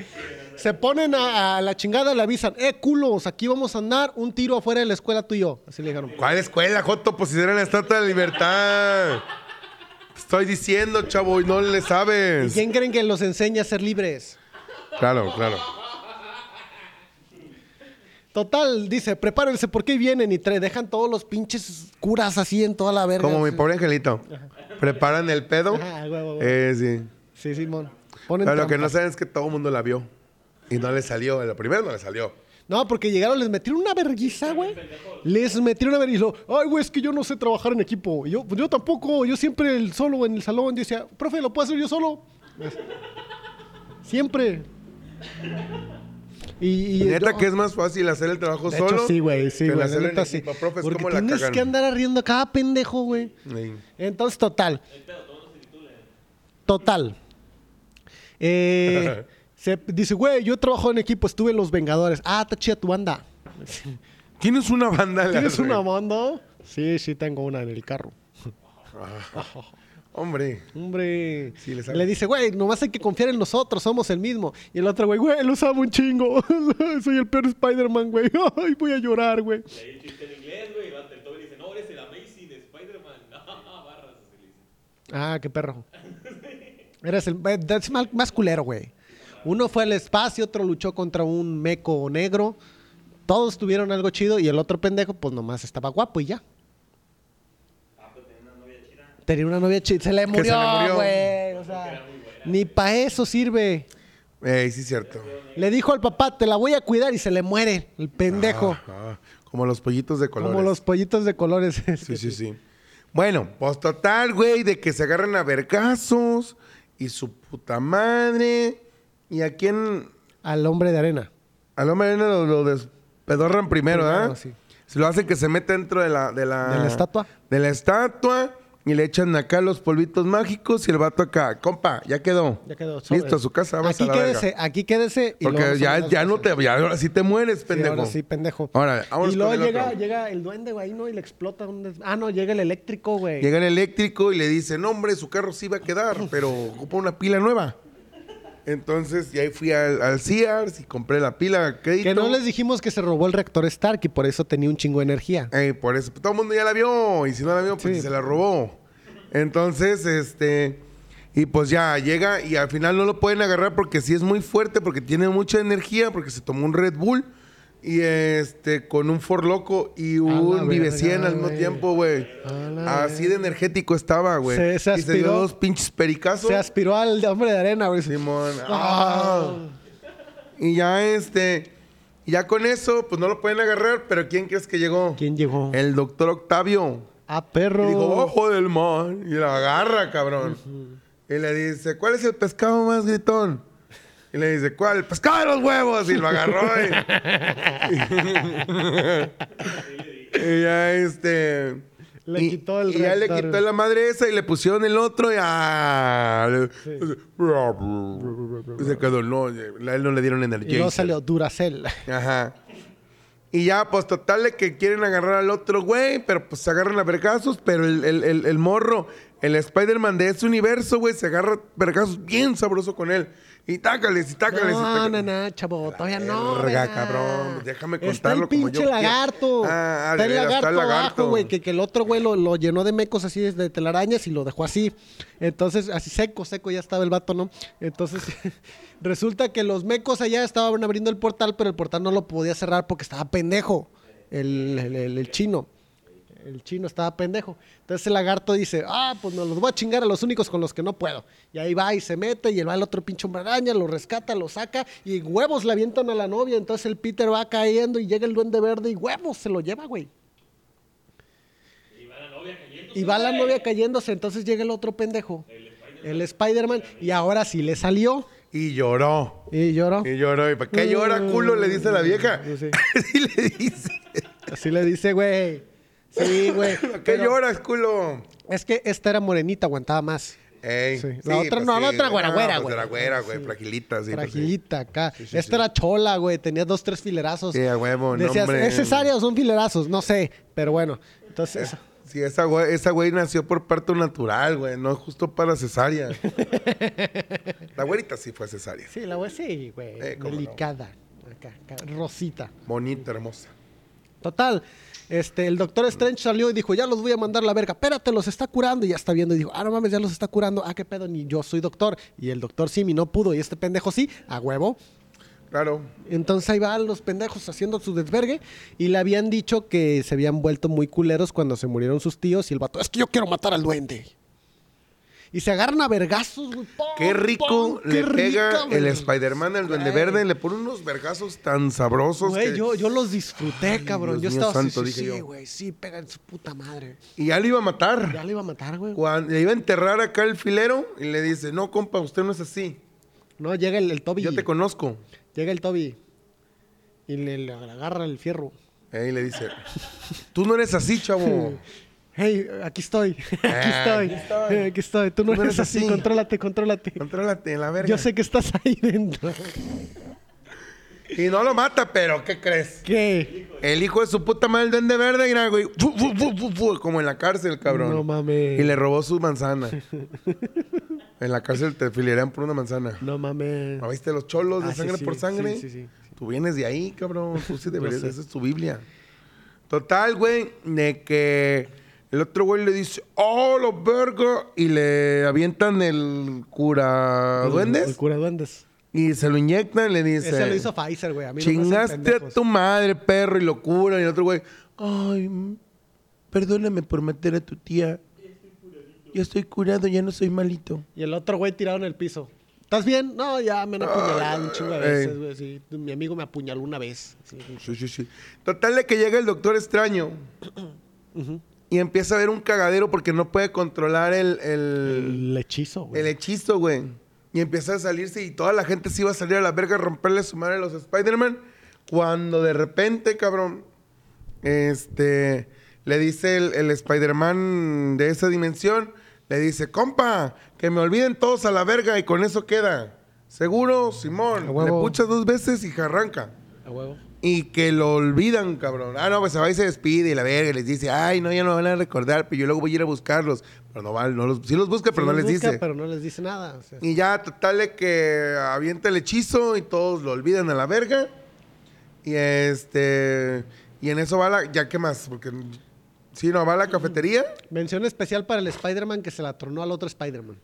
Se ponen a, a la chingada le avisan, eh, culos, aquí vamos a andar un tiro afuera de la escuela tú y yo. Así le dijeron. ¿Cuál escuela, Joto? Pues si era la Estatua de la Libertad. Estoy diciendo, chavo, y no le ¿Y sabes. quién creen que los enseña a ser libres? Claro, claro. Total, dice, prepárense porque vienen y tre dejan todos los pinches curas así en toda la verga. Como mi pobre angelito. Preparan el pedo. Ajá, huevo, huevo. Eh, sí. Sí, Simón. Ponen Pero lo que no saben es que todo el mundo la vio. Y no le salió. La primera no le salió. No, porque llegaron, les metieron una verguiza, güey. Les metieron una verguiza. Ay, güey, es que yo no sé trabajar en equipo. Y Yo, pues yo tampoco. Yo siempre el solo en el salón. Yo decía, profe, ¿lo puedo hacer yo solo? Siempre. Y, y Neta que es más fácil hacer el trabajo De solo. hecho, sí, güey, sí, güey. neta, sí. Porque tienes que andar arriendo cada pendejo, güey. Sí. Entonces, total. Total. Eh, se dice, güey, yo trabajo en equipo, estuve en Los Vengadores. Ah, está chida tu banda. ¿Tienes una banda? ¿Tienes una banda? Sí, sí, tengo una en el carro. Hombre. Hombre. Sí, le dice, güey, nomás hay que confiar en nosotros, somos el mismo. Y el otro, güey, güey, lo sabe un chingo. Soy el peor Spider-Man, güey. Ay, voy a llorar, güey. Y ahí el chiste en inglés, güey. y va- El Toby dice, no, eres el Amazing de Spider-Man. No, barras, así le dice. Ah, qué perro. Eres el. eh, Es más, más culero, güey. Uno fue al espacio, otro luchó contra un meco negro. Todos tuvieron algo chido y el otro pendejo, pues nomás estaba guapo y ya. Tenía una novia chida. Se le Que se murió, le murió. güey. O sea, ni para eso sirve. Eh, sí, es cierto. Le dijo al papá, te la voy a cuidar y se le muere el pendejo. Ah, ah, como los pollitos de colores. Como los pollitos de colores. Sí, sí, sí. Bueno, pues total, güey, de que se agarran a vergazos y su puta madre. ¿Y a quién? Al hombre de arena. Al hombre arena lo, lo despedorran primero, ¿ah? sí. Se lo hacen que se mete dentro de la, de la... ¿De la estatua? De la estatua. Y le echan acá los polvitos mágicos y el vato acá. Compa, ya quedó. Ya quedó. sobre. Listo, a su casa. Vamos Aquí a la quédese, verga. aquí quédese. y Porque ya, ya no te... Ya ahora sí te mueres, Sí, pendejo. ahora sí, pendejo. Ahora, y luego el llega, otro. llega el duende, güey, ¿no? Y le explota un des- Ah, no, llega el eléctrico, güey. Llega el eléctrico y le dice, no, hombre, su carro sí va a quedar, pero ocupa una pila nueva. Entonces, y ahí fui al, al Sears y compré la pila crédito. Que no les dijimos que se robó el reactor Stark y por eso tenía un chingo de energía. Ey, por eso, todo el mundo ya la vio. Y si no la vio, pues Sí. se la robó. Entonces, este... Y pues ya llega y al final no lo pueden agarrar porque sí es muy fuerte, porque tiene mucha energía, porque se tomó un Red Bull. Y este, con un For Loco y la un Vive verga, 100 al mismo tiempo, güey. La Así de energético estaba, güey. Se- se y se dio aspiró. dos pinches pericazos. Se aspiró al hombre de arena, güey. Simón. Ah. Ah. Y ya este. y Ya con eso, pues no lo pueden agarrar, pero ¿quién crees que llegó? ¿Quién llegó? El doctor Octavio. Ah, Y perro. dijo, ojo del mar. Y lo agarra, cabrón. Y le dice, ¿cuál es el pescado más gritón? Y le dice, ¿cuál? El pescado de los huevos. Y lo agarró. y... y ya este... Le y, quitó el y ya le quitó la madre esa y le pusieron el otro y ah, y se quedó, no, a él no le dieron y energía. luego salió Duracell. Ajá. Y ya, pues total de que quieren agarrar al otro güey, pero pues se agarran a vergazos, pero el, el- el- el morro, el Spider-Man de ese universo, güey, se agarra vergazos bien sabroso con él. Y tácales, y tácales. y No, tácales. no, no, chavo, todavía no. Verga, cabrón, déjame Está el contarlo como pinche yo lagarto. Ah, está el veras, lagarto, está el lagarto. abajo, güey, que, que el otro güey lo, lo llenó de mecos así de telarañas y lo dejó así. Entonces, así seco, seco ya estaba el vato, ¿no? Entonces, resulta que los mecos allá estaban abriendo el portal, pero el portal no lo podía cerrar porque estaba pendejo. El, el- el- el chino. El chino estaba pendejo. Entonces el lagarto dice, ah, pues me los voy a chingar a los únicos con los que no puedo. Y ahí va y se mete y va el otro pinche hombre araña, lo rescata, lo saca y huevos le avientan a la novia. Entonces el Peter va cayendo y llega el duende verde y huevos se lo lleva, güey. Y va la novia cayéndose, entonces llega el otro pendejo, el Spider-Man, y ahora sí le salió. Y lloró. Y lloró. Y lloró. ¿Y para qué llora, culo? Le dice la vieja. Sí, sí. Sí le dice. Así le dice, güey. Sí, güey. ¿Para qué pero lloras, culo? Es que esta era morenita, aguantaba más. Ey, Sí. La otra no, la otra güera, Ah, güera, pues güey. Era güera, güey, fragilita, sí. pues sí. Fragilita acá. Esta era chola, güey. Tenía dos, tres filerazos. Sí, a huevo, no, Decías. ¿es cesárea o son filerazos? No sé. Pero bueno. Entonces, Sí, esa güey, esa güey nació por parto natural, güey, no justo para cesárea. la güerita sí fue cesárea. sí, la güey, sí, güey. Eh, no. Delicada. Acá, acá, rosita. Bonita, hermosa. Total. Este, el doctor Strange salió y dijo, ya los voy a mandar a la verga. Espérate, los está curando. Y ya está viendo y dijo, ah, no mames, ya los está curando. Ah, qué pedo, ni yo soy doctor. Y el doctor Simi no pudo y este pendejo sí, a huevo. Claro. Entonces ahí van los pendejos haciendo su desvergue y le habían dicho que se habían vuelto muy culeros cuando se murieron sus tíos y el vato, es que yo quiero matar al duende. Y se agarran a vergazos, güey. ¡Pum, Qué rico le Qué pega rica, el. Spider-Man al Duende. Verde. Le pone unos vergazos tan sabrosos. Güey, que- yo, yo los disfruté, Ay, cabrón. Dios yo estaba así, santo, sí, dije sí, yo. güey, sí, pegan su puta madre. Y ya le iba a matar. Ya le iba a matar, güey. Cuando le iba a enterrar acá el filero y le dice, no, compa, usted no es así. No, llega el, el Toby. Yo te conozco. Llega el Toby. Y le, le agarra el fierro. Eh, Y le dice, tú no eres así, chavo. Hey, aquí estoy. aquí Ah, estoy. aquí estoy. Eh, Aquí estoy. Tú no, eres así. Contrólate, contrólate. Contrólate en la verga. Yo sé que estás ahí dentro. Y no lo mata, pero ¿qué crees? ¿Qué? El hijo de su puta madre, el duende verde, mira, güey. fu, fu, fu, fu, fu, como en la cárcel, cabrón. No mames. Y le robó su manzana. en la cárcel te filerían por una manzana. No mames. ¿No viste los cholos de Ah, sangre sí, por sangre? sí, sí, sí. Tú vienes de ahí, cabrón. Tú sí deberías, sé. esa es tu Biblia. Total, güey, de que el otro güey le dice, ¡Oh, los verga! Y le avientan el cura El duendes. cura duendes. Y se lo inyectan y le dice... Ese lo hizo Pfizer, güey. A mí no me hacen Chingaste a tu madre, perro, y locura. Y el otro güey, ay, perdóname por matar a tu tía. Ya estoy curado, ya no soy malito. Y el otro güey tirado en el piso. ¿Estás bien? No, ya me han apuñalado un chingo de veces, güey. Sí. Mi amigo me apuñaló una vez. Sí. Sí, sí, sí. Total de que llega el doctor extraño y empieza a ver un cagadero porque no puede controlar el, el, El hechizo, güey. el hechizo, güey. Y empieza a salirse y toda la gente se iba a salir a la verga a romperle su madre a los Spider-Man. Cuando de repente, cabrón, este, le dice el, el Spider-Man de esa dimensión, le dice, compa, que me olviden todos a la verga y con eso queda. ¿Seguro, Simón? A Le pucha dos veces y arranca. A huevo. Y que lo olvidan, cabrón. Ah, no, pues se va y se despide y la verga y les dice, ay, no, ya no me van a recordar, pero yo luego voy a ir a buscarlos. Pero no va, no los, sí los busca, pero Sí no los les busca, dice. Pero no les dice nada. o sea, Y ya, total de que avienta el hechizo y todos lo olvidan a la verga. Y este. Y en eso va la. ¿Ya qué más? Porque. Sí, no, va a la cafetería. Mención especial para el Spider-Man que se la tronó al otro Spider-Man.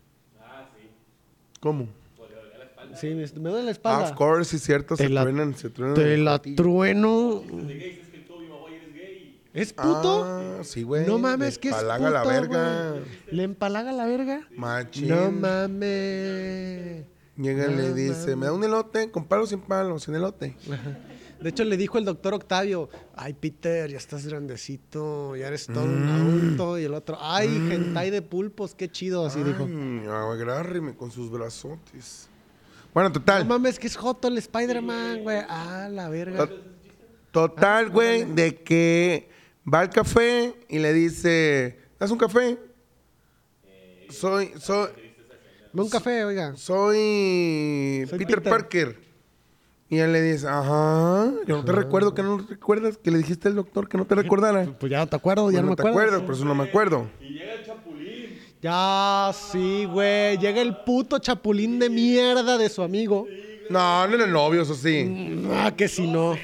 ¿Cómo? Sí, me, me duele la Ah, espalda. of course, sí, cierto. Te Se la- truenan, se truenan. Te el la patillo. trueno. ¿Es puto? Ah, sí, güey. no mames, Le que es puto, empalaga la verga. güey. ¿Le empalaga la verga? Machín. No mames. Llega y le dice, ¿me da un elote? ¿Con palo o sin palo? Sin elote. De hecho, le dijo el doctor Octavio, ay, Peter, ya estás grandecito, ya eres todo un Mm. adulto. Y el otro, ay, hentai de pulpos, qué chido, así dijo. Agárreme con sus brazotes. Bueno, total. No mames, que es Joto el Spider-Man, güey. Ah, la verga. To- Total, güey, de que va al café y le dice, ¿das un café? Soy, soy, Ve un café, oiga. soy, Soy Peter, Peter. Parker. Y él le dice, ajá, yo no te recuerdo que no recuerdas, que le dijiste al doctor que no te recordara. Pues ya no te acuerdo, ya Pues no, me te acuerdo. acuerdas, por eso no me acuerdo. Ya, sí, güey. Llega el puto chapulín de mierda de su amigo. No, no era novio, eso sí. Ah, que si no.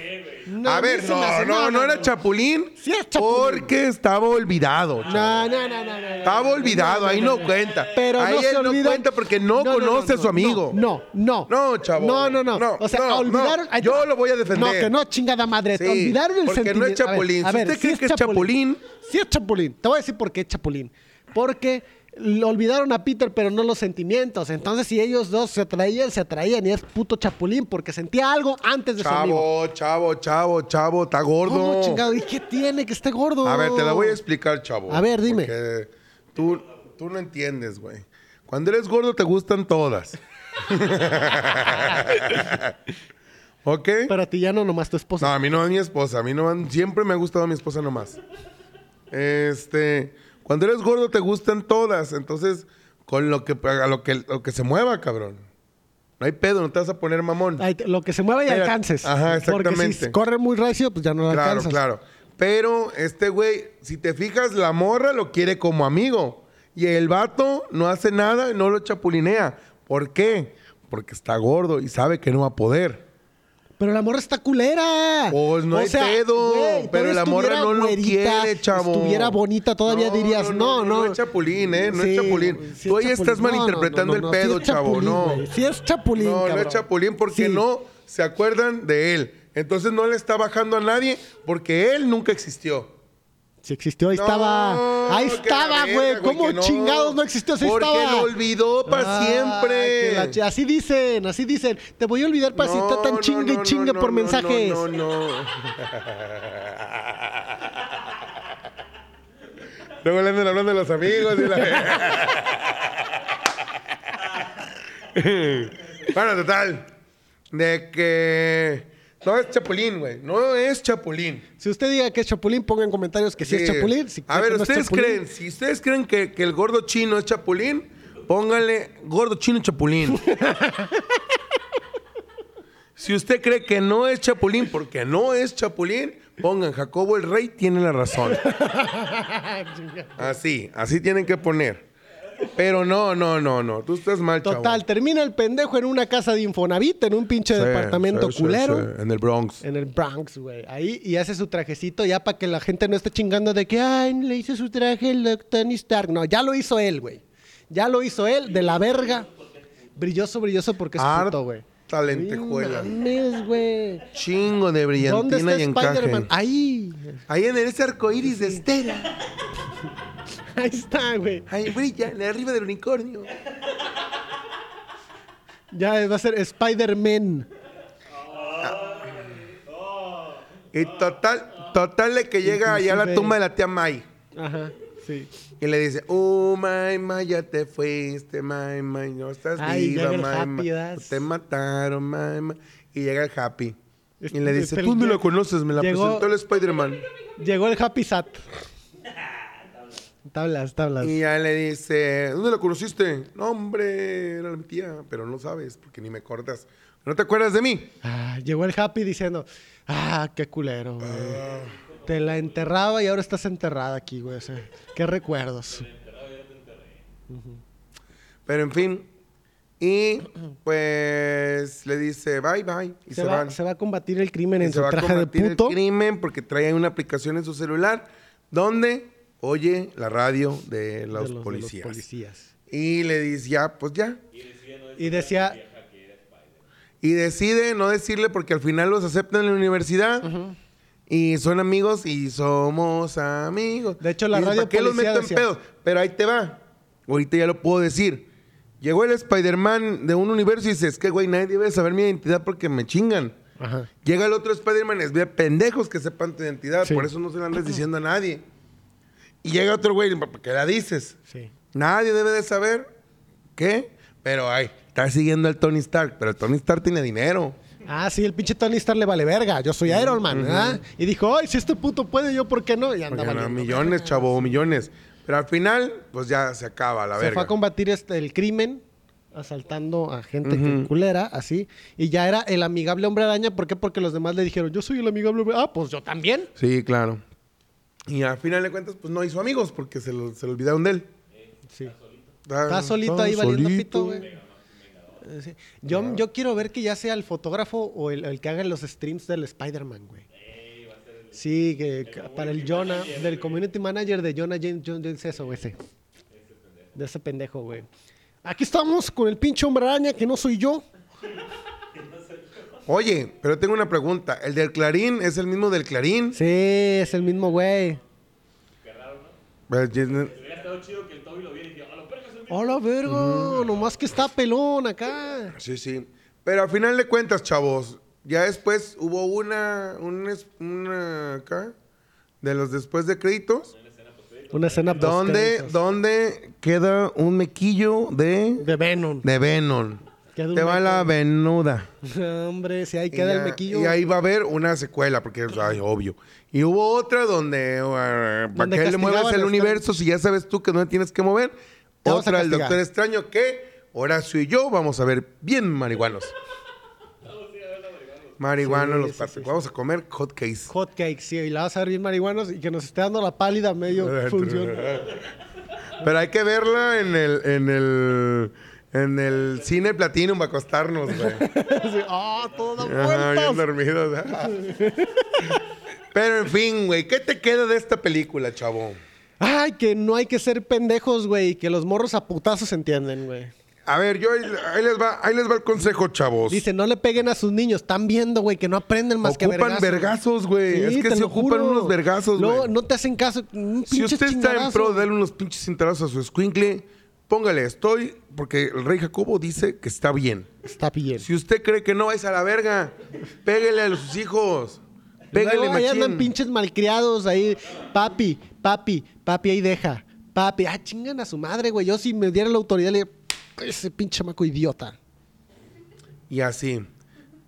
No, a ver, no, hace- no, no, era Chapulín. Sí es Chapulín. Porque estaba olvidado. chavo. No, no, no, no, no. Estaba olvidado, ahí no cuenta. Pero ahí no se él no cuenta porque no, conoce a su no, amigo. No, no. No, chavo. No, no, no. No, o sea, no, olvidaron. no. Yo lo voy a defender. No, que no, chingada madre. Sí, olvidaron el porque no es sentimiento. A ver, Chapulín. Si usted sí cree que es Chapulín- Sí es Chapulín. Te voy a decir por qué es Chapulín. Porque olvidaron a Peter, pero no los sentimientos. Entonces, si ellos dos se atraían, se atraían. Y es puto Chapulín porque sentía algo antes de su amigo. Chavo, chavo, chavo, chavo, está gordo. ¿Cómo chingado? ¿Y qué tiene que esté gordo? A ver, te la voy a explicar, chavo. A ver, dime. Porque tú, tú no entiendes, güey. Cuando eres gordo te gustan todas. ¿Ok? Pero a ti ya no, nomás tu No, esposa. a mí no es mi esposa. A mí no siempre me ha gustado mi esposa nomás. Este, cuando eres gordo te gustan todas, entonces con lo que a lo que lo que se mueva, cabrón. No hay pedo, no te vas a poner mamón. Ay, lo que se mueva y Mira, alcances. ajá, Porque exactamente. si corre muy recio, pues ya no lo claro, alcanzas. claro. Pero este güey, si te fijas, la morra lo quiere como amigo y el vato no hace nada y no lo chapulinea. ¿Por qué? Porque está gordo y sabe que no va a poder. Pero la morra está culera. Pues no hay pedo, pero la morra no lo güerita, quiere, chavo. Estuviera bonita, todavía dirías, no, no. No es chapulín, ¿eh? No Sí, es chapulín. sí Tú es ahí estás chapulín. No, malinterpretando no, no, no, el pedo, sí chavo, chapulín, no. Sí es chapulín, No, no cabrón. es chapulín porque no se acuerdan de él. Entonces no le está bajando a nadie porque él nunca existió. Si existió, ahí No, estaba. Ahí estaba, güey. ¿Cómo no. chingados no existió? Sí Porque estaba. lo olvidó para Ah, siempre. la así dicen, así dicen. Te voy a olvidar para si está tan chingue y chingue por mensajes. No, no, no. Luego le andan hablando de los amigos y la... bueno, total. De que... No es Chapulín, güey. No es Chapulín. Si usted diga que es chapulín, ponga en comentarios que sí, es chapulín. Si A ver, no ¿ustedes creen? Si ustedes creen que, que el gordo chino es Chapulín, pónganle gordo chino Chapulín. si usted cree que no es Chapulín porque no es Chapulín, pongan Jacobo el Rey tiene la razón. así, así tienen que poner. Pero no, no, no, no. Tú estás mal, chavo. Total, termina el pendejo en una casa de Infonavit, en un pinche Sí, departamento sí, culero. sí, En el Bronx. En el Bronx, güey. Ahí, y hace su trajecito ya para que la gente no esté chingando de que, ay, le hizo su traje el Tony Stark. No, ya lo hizo él, güey. Ya lo hizo él, de la verga. Brilloso, brilloso porque es Art puto, güey. puta lentejuela. No mames, güey. Chingo de ¿Dónde brillantina está y encaje. Ahí. Ahí en ese arco iris de Estela. Ahí está, güey. Ahí brilla, en arriba del unicornio. Ya va a ser Spider-Man. Y total, total de que llega allá a la tumba de la tía May. Ajá, sí. Y le dice, oh, May, May, ya te fuiste, May, May, no estás Ay, viva, May, May. Te mataron, May, May. Y llega el Happy. Y le dice, tú no la conoces, me la llegó- presentó el Spider-Man. Llegó el Happy Sat. Tablas, tablas. Y ya le dice, ¿dónde la conociste? No, hombre, era mi tía, pero no sabes, porque ni me acordas. ¿No te acuerdas de mí? Ah, llegó el Happy diciendo, ah, qué culero, güey. Ah. Te la enterraba y ahora estás enterrada aquí, güey. o sea, qué recuerdos. Pero en fin. Y pues le dice, bye, bye. Y Se, se, va, van. se va a combatir el crimen Y en se su va a traje de combatir puto. el crimen porque trae ahí una aplicación en su celular donde oye la radio de los, de los- de los policías. Y le dice, ya, pues ya. Y decía, Y decide no decirle porque al final los aceptan en la universidad. Y son amigos y somos amigos. De hecho, la Y dice, radio ¿Para qué los policía meto en pedos? Pero ahí te va. Ahorita ya lo puedo decir. Llegó el Spider-Man de un universo y dice, es que, güey, nadie debe saber mi identidad porque me chingan. ajá, Llega el otro Spider-Man, es bien pendejos que sepan tu identidad, Sí. por eso no se la andas diciendo a nadie. Y llega otro güey, ¿para qué la dices? sí. Nadie debe de saber qué, pero ay, está siguiendo al Tony Stark, pero el Tony Stark tiene dinero. Ah, sí, el pinche Tony Stark le vale verga. Yo soy Iron Man, ¿verdad? Y dijo, ay, si este puto puede, yo, ¿por qué no? Y anda Porque no, millones, chavo, millones. Pero al final, pues ya se acaba la Se verga. fue a combatir este, el crimen, asaltando a gente que culera, así. Y ya era el amigable hombre araña. ¿Por qué? Porque los demás le dijeron, yo soy el amigable hombre Ah, pues yo también. Sí, claro. Y al final de cuentas, pues no hizo amigos porque se, lo- se le olvidaron de él. Sí. Está, Está solito ahí valiendo solito. pito, güey. Eh, sí. Yo, yo quiero ver que ya sea el fotógrafo o el, el que haga los streams del Spider-Man, güey. Sí, que, para el Jonah, del community manager de Jonah James, John James eso, güey, ese. De ese pendejo, güey. Aquí estamos con el pinche hombre araña que no soy yo. Oye, pero tengo una pregunta. ¿El del Clarín es el mismo del Clarín? Sí, es el mismo güey. Pues, ya- Hubiera estado chido que el Toby lo viera y dijera, a la verga es el mismo. Hola, verga. Nomás que está pelón acá. Sí, sí. Pero al final de cuentas, chavos, ya después hubo una, un es- una acá, de los después de créditos, Una escena donde, post donde queda un mequillo de, De Venom. de Venom. Queda Te va meco. la venuda. Hombre, si ahí Y queda el mequillo. Y ahí va a haber una secuela, porque es obvio. Y hubo otra donde, uh, ¿para qué le mueves el universo si ya sabes tú que no tienes que mover? Otra, el. Doctor Extraño, que Horacio y yo vamos a ver bien marihuanos. Marihuanos, Sí, los sí, partes. sí, sí. Vamos a comer hot cakes. Hot cakes, sí, y la vas a ver bien marihuanos y que nos esté dando la pálida medio función. Pero hay que verla en el, en el, en el cine Platinum para acostarnos, güey. Sí, Ah, todo Ajá, bien dormidos. Pero en fin, güey, ¿qué te queda de esta película, chavo? Ay, que no hay que ser pendejos, güey, que los morros a putazos se entienden, güey. A ver, yo ahí, ahí les va, ahí les va el consejo, chavos. Dice, no le peguen a sus niños, están viendo, güey, que no aprenden más que Ocupan vergazos. vergazos, güey. Sí, es que te se lo ocupan juro. unos vergazos, güey. no te hacen caso. un Si usted está en pro de darle unos pinches cintarazos a su escuincle, póngale estoy, porque el rey Jacobo dice que está bien. Está bien. Si usted cree que no, vais a la verga. Pégale a sus hijos. Pégale, Luego ahí andan machín. pinches malcriados ahí. Papi, papi, papi, ahí deja. Papi, ah, chingan a su madre, güey. Yo si me diera la autoridad le ese pinche maco idiota. Y así.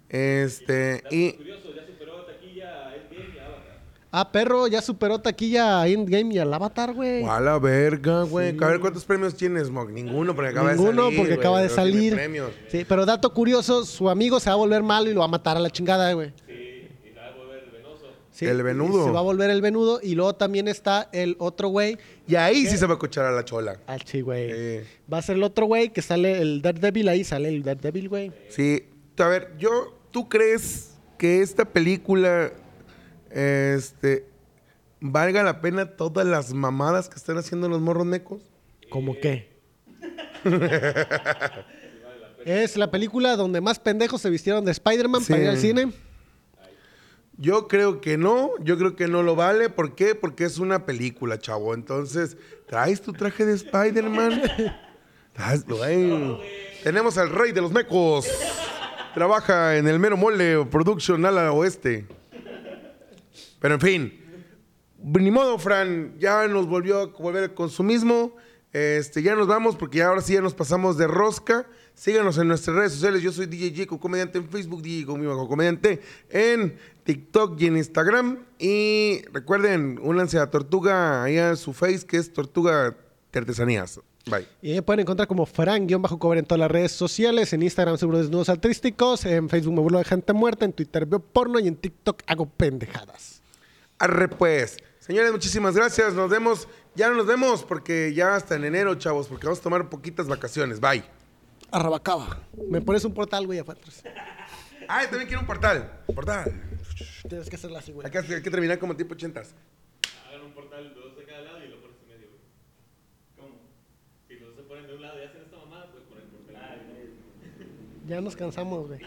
Este, y Curioso, ya superó taquilla a Endgame y a Avatar. Ah, perro, ya superó taquilla a Endgame y al Avatar, güey. a la verga, güey. A ver cuántos premios tienes, Smog. Ninguno, porque acaba Ninguno, de salir. porque güey. acaba de salir. premios. Sí, pero dato curioso, su amigo se va a volver malo y lo va a matar a la chingada, güey. Sí, y va a volver venoso. Sí, El venudo. Se va a volver el venudo y luego también está el otro güey. Y ahí sí se va a escuchar a la chola. Ah, sí, güey. Sí. Va a ser el otro güey que sale el Daredevil ahí, sale el Daredevil, güey. Sí. A ver, yo, ¿tú crees que esta película, este, valga la pena todas las mamadas que están haciendo los morros mecos? ¿Cómo qué? Es la película donde más pendejos se vistieron de Spider-Man Sí. para ir al cine. Yo creo que no, yo creo que no lo vale. ¿Por qué? Porque es una película, chavo. Entonces, ¿traes tu traje de Spider-Man? Tenemos al rey de los mecos. Trabaja en el mero mole production ala oeste. Pero en fin. Ni modo, Fran. Ya nos volvió a volver al consumismo. Este, ya nos vamos porque ahora sí ya nos pasamos de rosca. Síganos en nuestras redes sociales. Yo soy DJ Jico Comediante en Facebook, DJ bajo Comediante en TikTok y en Instagram. Y recuerden, únanse a Tortuga ahí a su face que es Tortuga de Artesanías. Bye. Y pueden encontrar como Fran-Cover en todas las redes sociales. En Instagram seguro desnudos artísticos. En Facebook me burlo de gente muerta. En Twitter veo porno. Y en TikTok hago pendejadas. Arre pues. Señores, muchísimas gracias. Nos vemos. Ya no nos vemos porque ya hasta en enero, chavos, porque vamos a tomar poquitas vacaciones. Bye. Arrabacaba. Me pones un portal, güey, atrás. Ah, también quiero un portal. Portal. Tienes que hacerla así, güey. Hay que, hay que terminar como tipo ochentas. Hagan un portal, dos de cada lado y lo pones en medio, güey. ¿Cómo? Si los dos se ponen de un lado y hacen esta mamada, pues ponen portal. Ya nos cansamos, güey.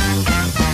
Thank